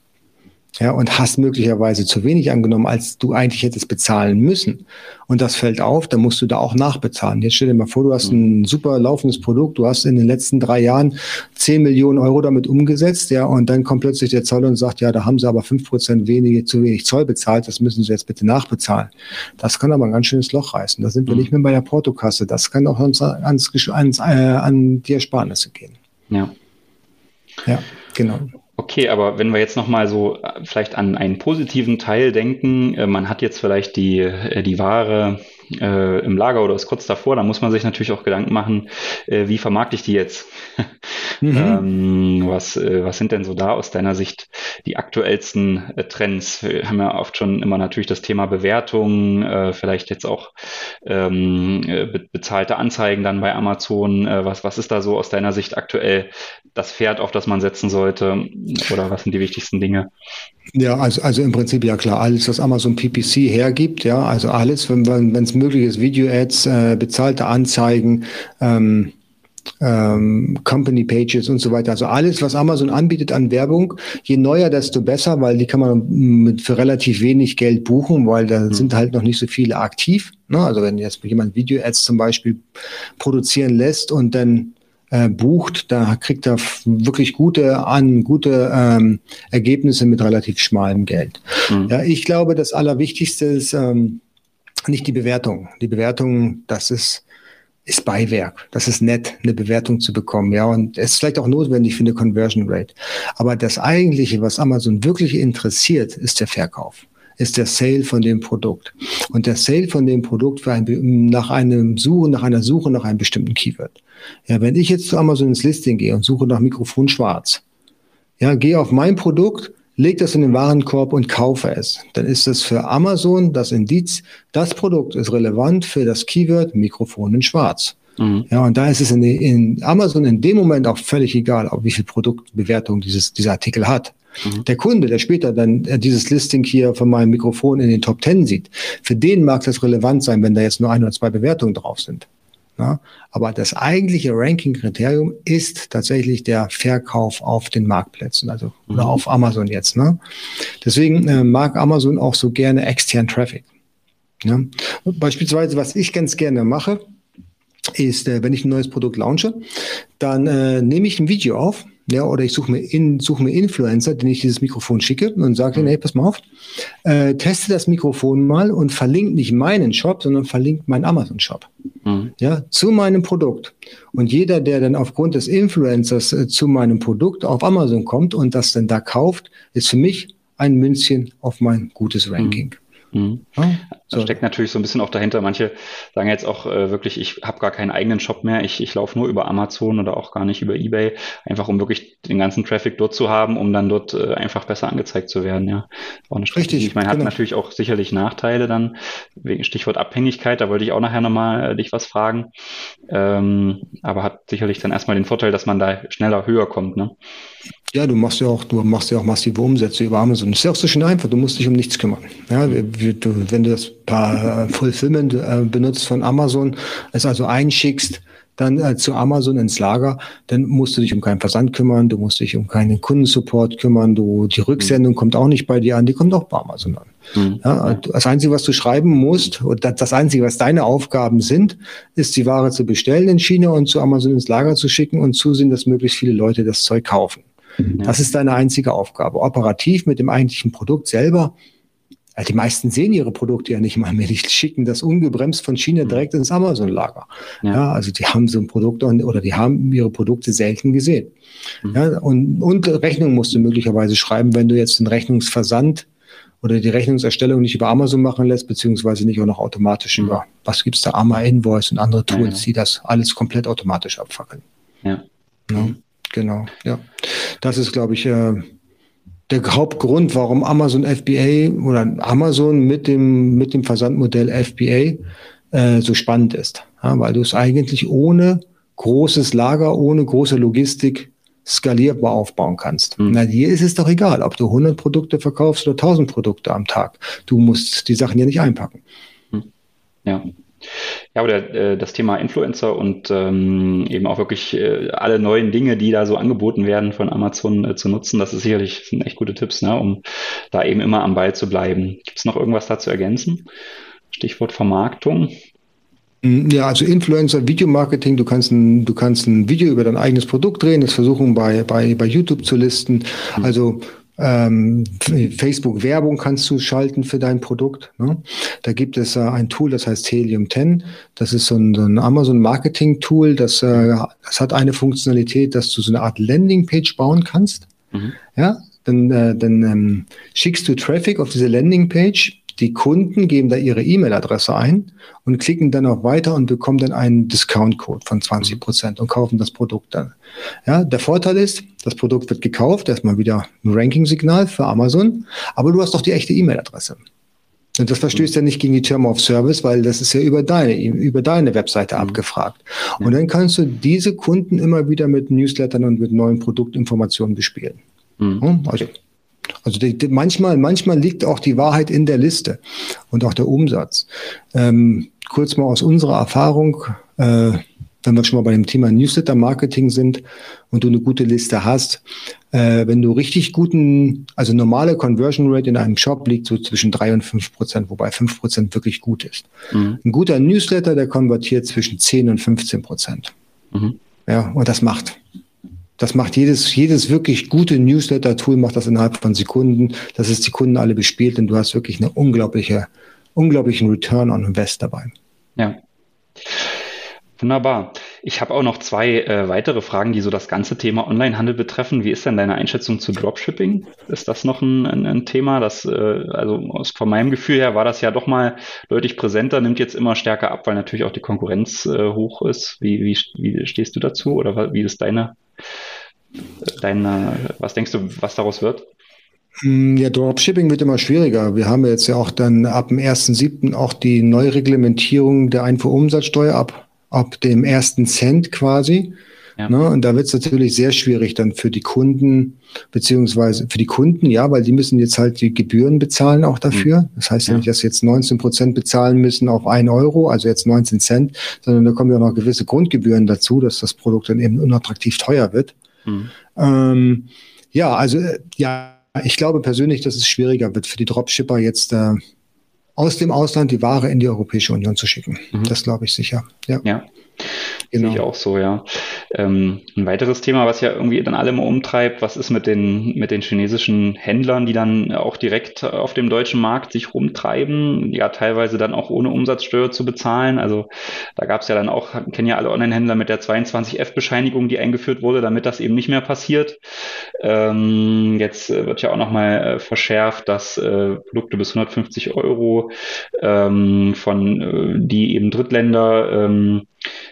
ja, und hast möglicherweise zu wenig angenommen, als du eigentlich hättest bezahlen müssen. Und das fällt auf, dann musst du da auch nachbezahlen. Jetzt stell dir mal vor, du hast ein super laufendes Produkt, du hast in den letzten drei Jahren 10 Millionen Euro damit umgesetzt, ja, und dann kommt plötzlich der Zoll und sagt, ja, da haben sie aber fünf Prozent wenige, zu wenig Zoll bezahlt, das müssen sie jetzt bitte nachbezahlen. Das kann aber ein ganz schönes Loch reißen. Da sind wir nicht mehr bei der Portokasse. Das kann auch ans, ans, ans, äh, an die Ersparnisse gehen. Ja. Ja, genau. Okay, aber wenn wir jetzt nochmal so äh, vielleicht an einen positiven Teil denken, äh, man hat jetzt vielleicht die, äh, die Ware äh, im Lager oder ist kurz davor, da muss man sich natürlich auch Gedanken machen, äh, wie vermarkte ich die jetzt? Mhm. ähm, was, äh, was sind denn so da aus deiner Sicht die aktuellsten äh, Trends? Wir haben ja oft schon immer natürlich das Thema Bewertung, äh, vielleicht jetzt auch ähm, äh, be bezahlte Anzeigen dann bei Amazon. Was, was ist da so aus deiner Sicht aktuell das Pferd, auf das man setzen sollte? Oder was sind die wichtigsten Dinge? Ja, also, also im Prinzip ja klar, alles, was Amazon PPC hergibt, ja, also alles, wenn es möglich ist, Video-Ads, äh, bezahlte Anzeigen, ähm, ähm, Company Pages und so weiter. Also alles, was Amazon anbietet an Werbung, je neuer, desto besser, weil die kann man mit für relativ wenig Geld buchen, weil da mhm. sind halt noch nicht so viele aktiv. Ne? Also wenn jetzt jemand Video-Ads zum Beispiel produzieren lässt und dann äh, bucht, da kriegt er wirklich gute an gute ähm, Ergebnisse mit relativ schmalem Geld. Mhm. Ja, ich glaube, das Allerwichtigste ist ähm, nicht die Bewertung. Die Bewertung, das ist ist Beiwerk. Das ist nett, eine Bewertung zu bekommen, ja. Und es ist vielleicht auch notwendig für eine Conversion Rate. Aber das eigentliche, was Amazon wirklich interessiert, ist der Verkauf ist der Sale von dem Produkt. Und der Sale von dem Produkt für ein, nach einem Suche, nach einer Suche nach einem bestimmten Keyword. Ja, wenn ich jetzt zu Amazon ins Listing gehe und suche nach Mikrofon schwarz, ja, gehe auf mein Produkt leg das in den Warenkorb und kaufe es. Dann ist es für Amazon das Indiz, das Produkt ist relevant für das Keyword Mikrofon in Schwarz. Mhm. Ja, und da ist es in, in, Amazon in dem Moment auch völlig egal, ob wie viel Produktbewertung dieses, dieser Artikel hat. Mhm. Der Kunde, der später dann äh, dieses Listing hier von meinem Mikrofon in den Top Ten sieht, für den mag das relevant sein, wenn da jetzt nur ein oder zwei Bewertungen drauf sind. Ja, aber das eigentliche Ranking-Kriterium ist tatsächlich der Verkauf auf den Marktplätzen, also mhm. oder auf Amazon jetzt. Ne? Deswegen äh, mag Amazon auch so gerne extern Traffic. Ne? Beispielsweise, was ich ganz gerne mache, ist, äh, wenn ich ein neues Produkt launche, dann äh, nehme ich ein Video auf ja, oder ich suche mir, in, suche mir Influencer, den ich dieses Mikrofon schicke und sage, mhm. hey, pass mal auf, äh, teste das Mikrofon mal und verlinkt nicht meinen Shop, sondern verlinkt meinen Amazon-Shop. Mhm. Ja, zu meinem Produkt. Und jeder, der dann aufgrund des Influencers äh, zu meinem Produkt auf Amazon kommt und das dann da kauft, ist für mich ein Münzchen auf mein gutes Ranking. Mhm. Mhm. Ja, so. steckt natürlich so ein bisschen auch dahinter. Manche sagen jetzt auch äh, wirklich, ich habe gar keinen eigenen Shop mehr, ich, ich laufe nur über Amazon oder auch gar nicht über Ebay, einfach um wirklich den ganzen Traffic dort zu haben, um dann dort äh, einfach besser angezeigt zu werden. Ja, Richtig. Ich meine, hat genau. natürlich auch sicherlich Nachteile dann, wegen Stichwort Abhängigkeit, da wollte ich auch nachher nochmal äh, dich was fragen. Ähm, aber hat sicherlich dann erstmal den Vorteil, dass man da schneller höher kommt. Ne? Ja, du machst ja auch, du machst ja auch massive Umsätze über Amazon. Das ist ja auch so schön einfach. Du musst dich um nichts kümmern. Ja, wenn du das paar äh, Fulfillment äh, benutzt von Amazon, es also einschickst, dann äh, zu Amazon ins Lager, dann musst du dich um keinen Versand kümmern, du musst dich um keinen Kundensupport kümmern, du, die Rücksendung mhm. kommt auch nicht bei dir an, die kommt auch bei Amazon an. Mhm. Ja, das Einzige, was du schreiben musst, oder das Einzige, was deine Aufgaben sind, ist die Ware zu bestellen in China und zu Amazon ins Lager zu schicken und zusehen, dass möglichst viele Leute das Zeug kaufen. Ja. Das ist deine einzige Aufgabe. Operativ mit dem eigentlichen Produkt selber die meisten sehen ihre Produkte ja nicht mal mehr. Die schicken das ungebremst von China mhm. direkt ins Amazon-Lager. Ja. ja. also die haben so ein Produkt oder die haben ihre Produkte selten gesehen. Mhm. Ja, und, und Rechnung musst du möglicherweise schreiben, wenn du jetzt den Rechnungsversand oder die Rechnungserstellung nicht über Amazon machen lässt, beziehungsweise nicht auch noch automatisch mhm. über, was gibt's da, Ama Invoice und andere Tools, ja, die das alles komplett automatisch abfackeln. Ja. ja. Genau, ja. Das ist, glaube ich, äh, der Hauptgrund, warum Amazon FBA oder Amazon mit dem, mit dem Versandmodell FBA äh, so spannend ist. Ja, weil du es eigentlich ohne großes Lager, ohne große Logistik skalierbar aufbauen kannst. Mhm. Na, dir ist es doch egal, ob du 100 Produkte verkaufst oder 1000 Produkte am Tag. Du musst die Sachen ja nicht einpacken. Hm. Ja. Ja, aber äh, das Thema Influencer und ähm, eben auch wirklich äh, alle neuen Dinge, die da so angeboten werden von Amazon äh, zu nutzen, das ist sicherlich sind echt gute Tipps, ne, um da eben immer am Ball zu bleiben. Gibt es noch irgendwas da zu ergänzen? Stichwort Vermarktung. Mm, ja, also Influencer, Videomarketing, du kannst ein, du kannst ein Video über dein eigenes Produkt drehen, das versuchen bei, bei, bei YouTube zu listen. Mhm. Also ähm, Facebook-Werbung kannst du schalten für dein Produkt. Ne? Da gibt es äh, ein Tool, das heißt Helium 10. Das ist so ein, so ein Amazon-Marketing-Tool, das, äh, das hat eine Funktionalität, dass du so eine Art Landingpage bauen kannst. Mhm. Ja, dann, äh, dann ähm, schickst du Traffic auf diese Landingpage die Kunden geben da ihre E-Mail-Adresse ein und klicken dann auf Weiter und bekommen dann einen Discount-Code von 20 Prozent und kaufen das Produkt dann. Ja, der Vorteil ist, das Produkt wird gekauft, erstmal wieder ein Ranking-Signal für Amazon, aber du hast doch die echte E-Mail-Adresse. Und das verstößt ja nicht gegen die Term of Service, weil das ist ja über deine, über deine Webseite mhm. abgefragt. Und dann kannst du diese Kunden immer wieder mit Newslettern und mit neuen Produktinformationen bespielen. Mhm. Also also die, die, manchmal, manchmal liegt auch die Wahrheit in der Liste und auch der Umsatz. Ähm, kurz mal aus unserer Erfahrung, äh, wenn wir schon mal bei dem Thema Newsletter-Marketing sind und du eine gute Liste hast, äh, wenn du richtig guten, also normale Conversion Rate in einem Shop liegt so zwischen drei und fünf Prozent, wobei fünf Prozent wirklich gut ist. Mhm. Ein guter Newsletter, der konvertiert zwischen zehn und 15 Prozent. Mhm. Ja, und das macht. Das macht jedes, jedes wirklich gute Newsletter-Tool macht das innerhalb von Sekunden, dass es die Kunden alle bespielt und du hast wirklich eine unglaubliche, unglaublichen Return on Invest dabei. Ja. Wunderbar. Ich habe auch noch zwei äh, weitere Fragen, die so das ganze Thema Onlinehandel betreffen. Wie ist denn deine Einschätzung zu Dropshipping? Ist das noch ein, ein, ein Thema? Das, äh, also aus, von meinem Gefühl her war das ja doch mal deutlich präsenter, nimmt jetzt immer stärker ab, weil natürlich auch die Konkurrenz äh, hoch ist. Wie, wie, wie stehst du dazu oder wie ist deine dein, was denkst du, was daraus wird? Hm, ja, Dropshipping wird immer schwieriger. Wir haben jetzt ja auch dann ab dem 1.7. auch die Neureglementierung der Einfuhrumsatzsteuer ab, ab dem ersten Cent quasi. Ja. Ne? Und da wird es natürlich sehr schwierig dann für die Kunden, beziehungsweise für die Kunden, ja, weil die müssen jetzt halt die Gebühren bezahlen auch dafür. Hm. Das heißt ja, ja nicht, dass sie jetzt 19 Prozent bezahlen müssen auf ein Euro, also jetzt 19 Cent, sondern da kommen ja noch gewisse Grundgebühren dazu, dass das Produkt dann eben unattraktiv teuer wird. Mhm. Ähm, ja, also äh, ja, ich glaube persönlich, dass es schwieriger wird für die Dropshipper jetzt äh, aus dem Ausland die Ware in die Europäische Union zu schicken. Mhm. Das glaube ich sicher. Ja. ja. Genau. Sehe ich auch so, ja. Ähm, ein weiteres Thema, was ja irgendwie dann alle mal umtreibt, was ist mit den, mit den chinesischen Händlern, die dann auch direkt auf dem deutschen Markt sich rumtreiben, ja teilweise dann auch ohne Umsatzsteuer zu bezahlen. Also da gab es ja dann auch, kennen ja alle Online-Händler mit der 22F-Bescheinigung, die eingeführt wurde, damit das eben nicht mehr passiert. Ähm, jetzt wird ja auch nochmal äh, verschärft, dass äh, Produkte bis 150 Euro ähm, von äh, die eben Drittländer ähm,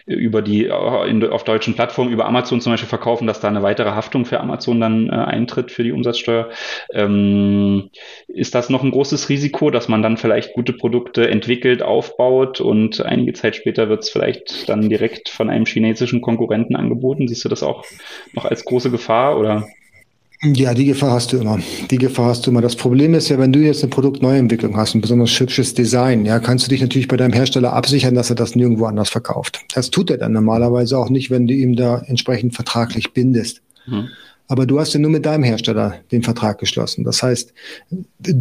über die äh, auf deutschen Plattformen über Amazon zum Beispiel verkaufen, dass da eine weitere Haftung für Amazon dann äh, eintritt für die Umsatzsteuer. Ähm, ist das noch ein großes Risiko, dass man dann vielleicht gute Produkte entwickelt, aufbaut und einige Zeit später wird es vielleicht dann direkt von einem chinesischen Konkurrenten angeboten? Siehst du das auch noch als große Gefahr oder? Ja, die Gefahr hast du immer. Die Gefahr hast du immer. Das Problem ist ja, wenn du jetzt eine Produktneuentwicklung hast, ein besonders hübsches Design, ja, kannst du dich natürlich bei deinem Hersteller absichern, dass er das nirgendwo anders verkauft. Das tut er dann normalerweise auch nicht, wenn du ihm da entsprechend vertraglich bindest. Mhm. Aber du hast ja nur mit deinem Hersteller den Vertrag geschlossen. Das heißt,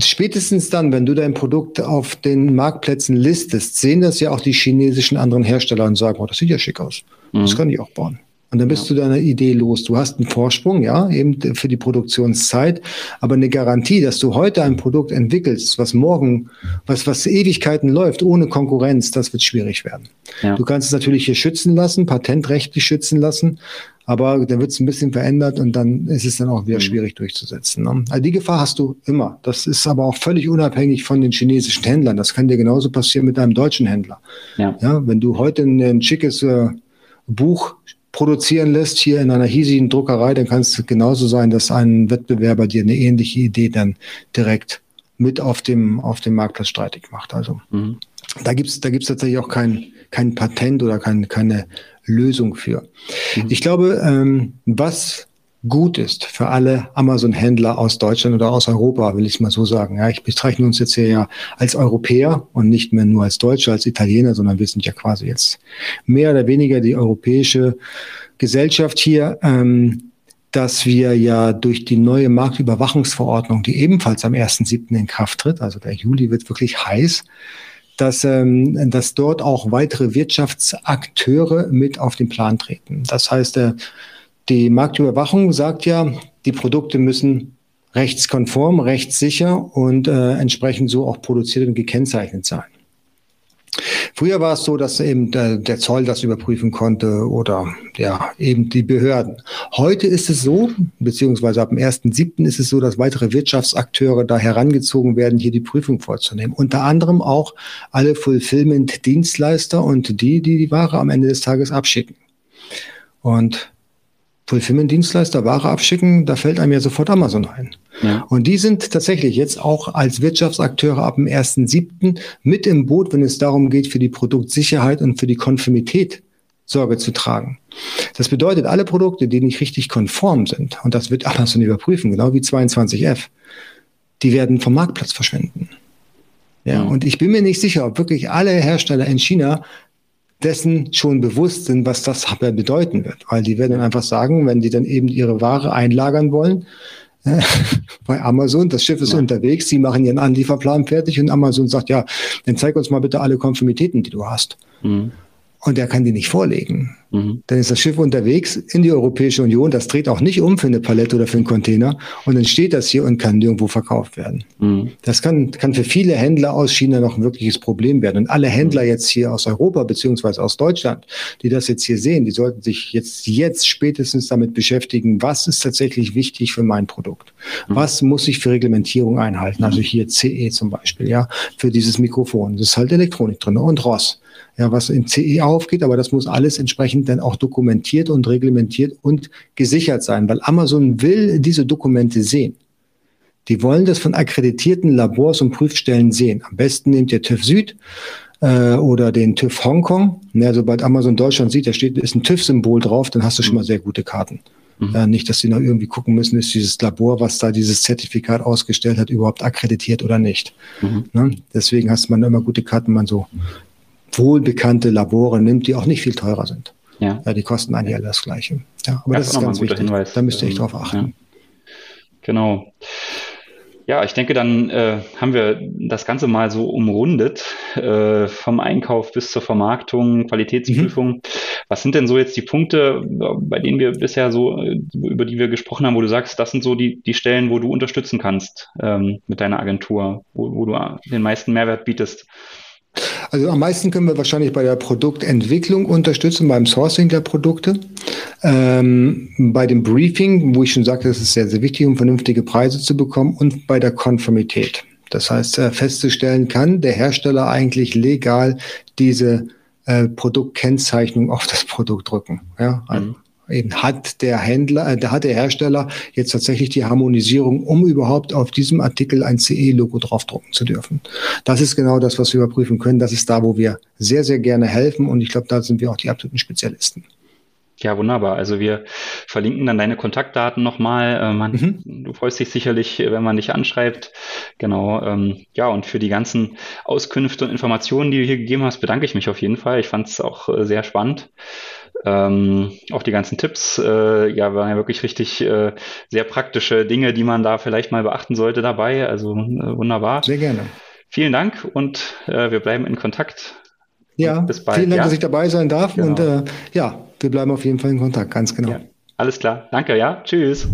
spätestens dann, wenn du dein Produkt auf den Marktplätzen listest, sehen das ja auch die chinesischen anderen Hersteller und sagen, oh, das sieht ja schick aus. Mhm. Das kann ich auch bauen. Und dann bist ja. du deiner Idee los. Du hast einen Vorsprung, ja, eben für die Produktionszeit, aber eine Garantie, dass du heute ein Produkt entwickelst, was morgen, was, was Ewigkeiten läuft, ohne Konkurrenz, das wird schwierig werden. Ja. Du kannst es natürlich hier schützen lassen, patentrechtlich schützen lassen, aber dann wird es ein bisschen verändert und dann ist es dann auch wieder mhm. schwierig durchzusetzen. Ne? Also die Gefahr hast du immer. Das ist aber auch völlig unabhängig von den chinesischen Händlern. Das kann dir genauso passieren mit einem deutschen Händler. Ja. ja wenn du heute ein, ein schickes äh, Buch produzieren lässt hier in einer hiesigen Druckerei, dann kann es genauso sein, dass ein Wettbewerber dir eine ähnliche Idee dann direkt mit auf dem, auf dem Marktplatz streitig macht. Also mhm. da gibt's da gibt's tatsächlich auch kein, kein Patent oder kein, keine Lösung für. Mhm. Ich glaube, ähm, was gut ist für alle Amazon-Händler aus Deutschland oder aus Europa, will ich mal so sagen. Ja, ich bezeichne uns jetzt hier ja als Europäer und nicht mehr nur als Deutsche, als Italiener, sondern wir sind ja quasi jetzt mehr oder weniger die europäische Gesellschaft hier. Ähm, dass wir ja durch die neue Marktüberwachungsverordnung, die ebenfalls am 1.7. in Kraft tritt, also der Juli wird wirklich heiß, dass, ähm, dass dort auch weitere Wirtschaftsakteure mit auf den Plan treten. Das heißt, äh, die Marktüberwachung sagt ja, die Produkte müssen rechtskonform, rechtssicher und äh, entsprechend so auch produziert und gekennzeichnet sein. Früher war es so, dass eben der, der, Zoll das überprüfen konnte oder ja, eben die Behörden. Heute ist es so, beziehungsweise ab dem 1.7. ist es so, dass weitere Wirtschaftsakteure da herangezogen werden, hier die Prüfung vorzunehmen. Unter anderem auch alle Fulfillment-Dienstleister und die, die die Ware am Ende des Tages abschicken. Und Fulfillment-Dienstleister Ware abschicken, da fällt einem ja sofort Amazon ein. Ja. Und die sind tatsächlich jetzt auch als Wirtschaftsakteure ab dem 1.7. mit im Boot, wenn es darum geht, für die Produktsicherheit und für die Konformität Sorge zu tragen. Das bedeutet, alle Produkte, die nicht richtig konform sind, und das wird Amazon überprüfen, genau wie 22F, die werden vom Marktplatz verschwinden. Ja, mhm. und ich bin mir nicht sicher, ob wirklich alle Hersteller in China dessen schon bewusst sind, was das bedeuten wird. Weil die werden einfach sagen, wenn die dann eben ihre Ware einlagern wollen, äh, bei Amazon, das Schiff ist ja. unterwegs, sie machen ihren Anlieferplan fertig und Amazon sagt, ja, dann zeig uns mal bitte alle Konformitäten, die du hast. Mhm und er kann die nicht vorlegen. Mhm. Dann ist das Schiff unterwegs in die Europäische Union, das dreht auch nicht um für eine Palette oder für einen Container und dann steht das hier und kann nirgendwo verkauft werden. Mhm. Das kann, kann für viele Händler aus China noch ein wirkliches Problem werden. Und alle Händler mhm. jetzt hier aus Europa beziehungsweise aus Deutschland, die das jetzt hier sehen, die sollten sich jetzt, jetzt spätestens damit beschäftigen, was ist tatsächlich wichtig für mein Produkt? Mhm. Was muss ich für Reglementierung einhalten? Also hier CE zum Beispiel, ja, für dieses Mikrofon. Das ist halt Elektronik drin und ROS ja, was in CE aufgeht, aber das muss alles entsprechend dann auch dokumentiert und reglementiert und gesichert sein, weil Amazon will diese Dokumente sehen. Die wollen das von akkreditierten Labors und Prüfstellen sehen. Am besten nehmt ihr TÜV Süd äh, oder den TÜV Hongkong. Ja, sobald Amazon Deutschland sieht, da steht, ist ein TÜV-Symbol drauf, dann hast du schon mal sehr gute Karten. Mhm. Ja, nicht, dass sie noch irgendwie gucken müssen, ist dieses Labor, was da dieses Zertifikat ausgestellt hat, überhaupt akkreditiert oder nicht. Mhm. Ne? Deswegen hast man immer gute Karten, man so wohlbekannte Labore nimmt, die auch nicht viel teurer sind. Ja. ja die kosten eigentlich alle das Gleiche. Ja, aber das, das ist ganz wichtig. Hinweis. Da müsst ihr echt drauf ähm, achten. Ja. Genau. Ja, ich denke, dann äh, haben wir das Ganze mal so umrundet, äh, vom Einkauf bis zur Vermarktung, Qualitätsprüfung. Mhm. Was sind denn so jetzt die Punkte, bei denen wir bisher so, äh, über die wir gesprochen haben, wo du sagst, das sind so die, die Stellen, wo du unterstützen kannst ähm, mit deiner Agentur, wo, wo du den meisten Mehrwert bietest? Also am meisten können wir wahrscheinlich bei der Produktentwicklung unterstützen, beim Sourcing der Produkte, ähm, bei dem Briefing, wo ich schon sagte, das ist sehr, sehr wichtig, um vernünftige Preise zu bekommen und bei der Konformität. Das heißt, äh, festzustellen kann der Hersteller eigentlich legal diese äh, Produktkennzeichnung auf das Produkt drücken. Ja, mhm eben hat der Händler, äh, da hat der Hersteller jetzt tatsächlich die Harmonisierung, um überhaupt auf diesem Artikel ein CE-Logo draufdrucken zu dürfen. Das ist genau das, was wir überprüfen können. Das ist da, wo wir sehr, sehr gerne helfen und ich glaube, da sind wir auch die absoluten Spezialisten. Ja, wunderbar. Also wir verlinken dann deine Kontaktdaten nochmal. Äh, man, mhm. Du freust dich sicherlich, wenn man dich anschreibt. Genau. Ähm, ja, und für die ganzen Auskünfte und Informationen, die du hier gegeben hast, bedanke ich mich auf jeden Fall. Ich fand es auch äh, sehr spannend. Ähm, auch die ganzen Tipps, äh, ja, waren ja wirklich richtig äh, sehr praktische Dinge, die man da vielleicht mal beachten sollte dabei. Also äh, wunderbar. Sehr gerne. Vielen Dank und äh, wir bleiben in Kontakt. Ja, bis bald. Vielen Dank, ja? dass ich dabei sein darf. Genau. Und äh, ja, wir bleiben auf jeden Fall in Kontakt, ganz genau. Ja. Alles klar. Danke, ja. Tschüss.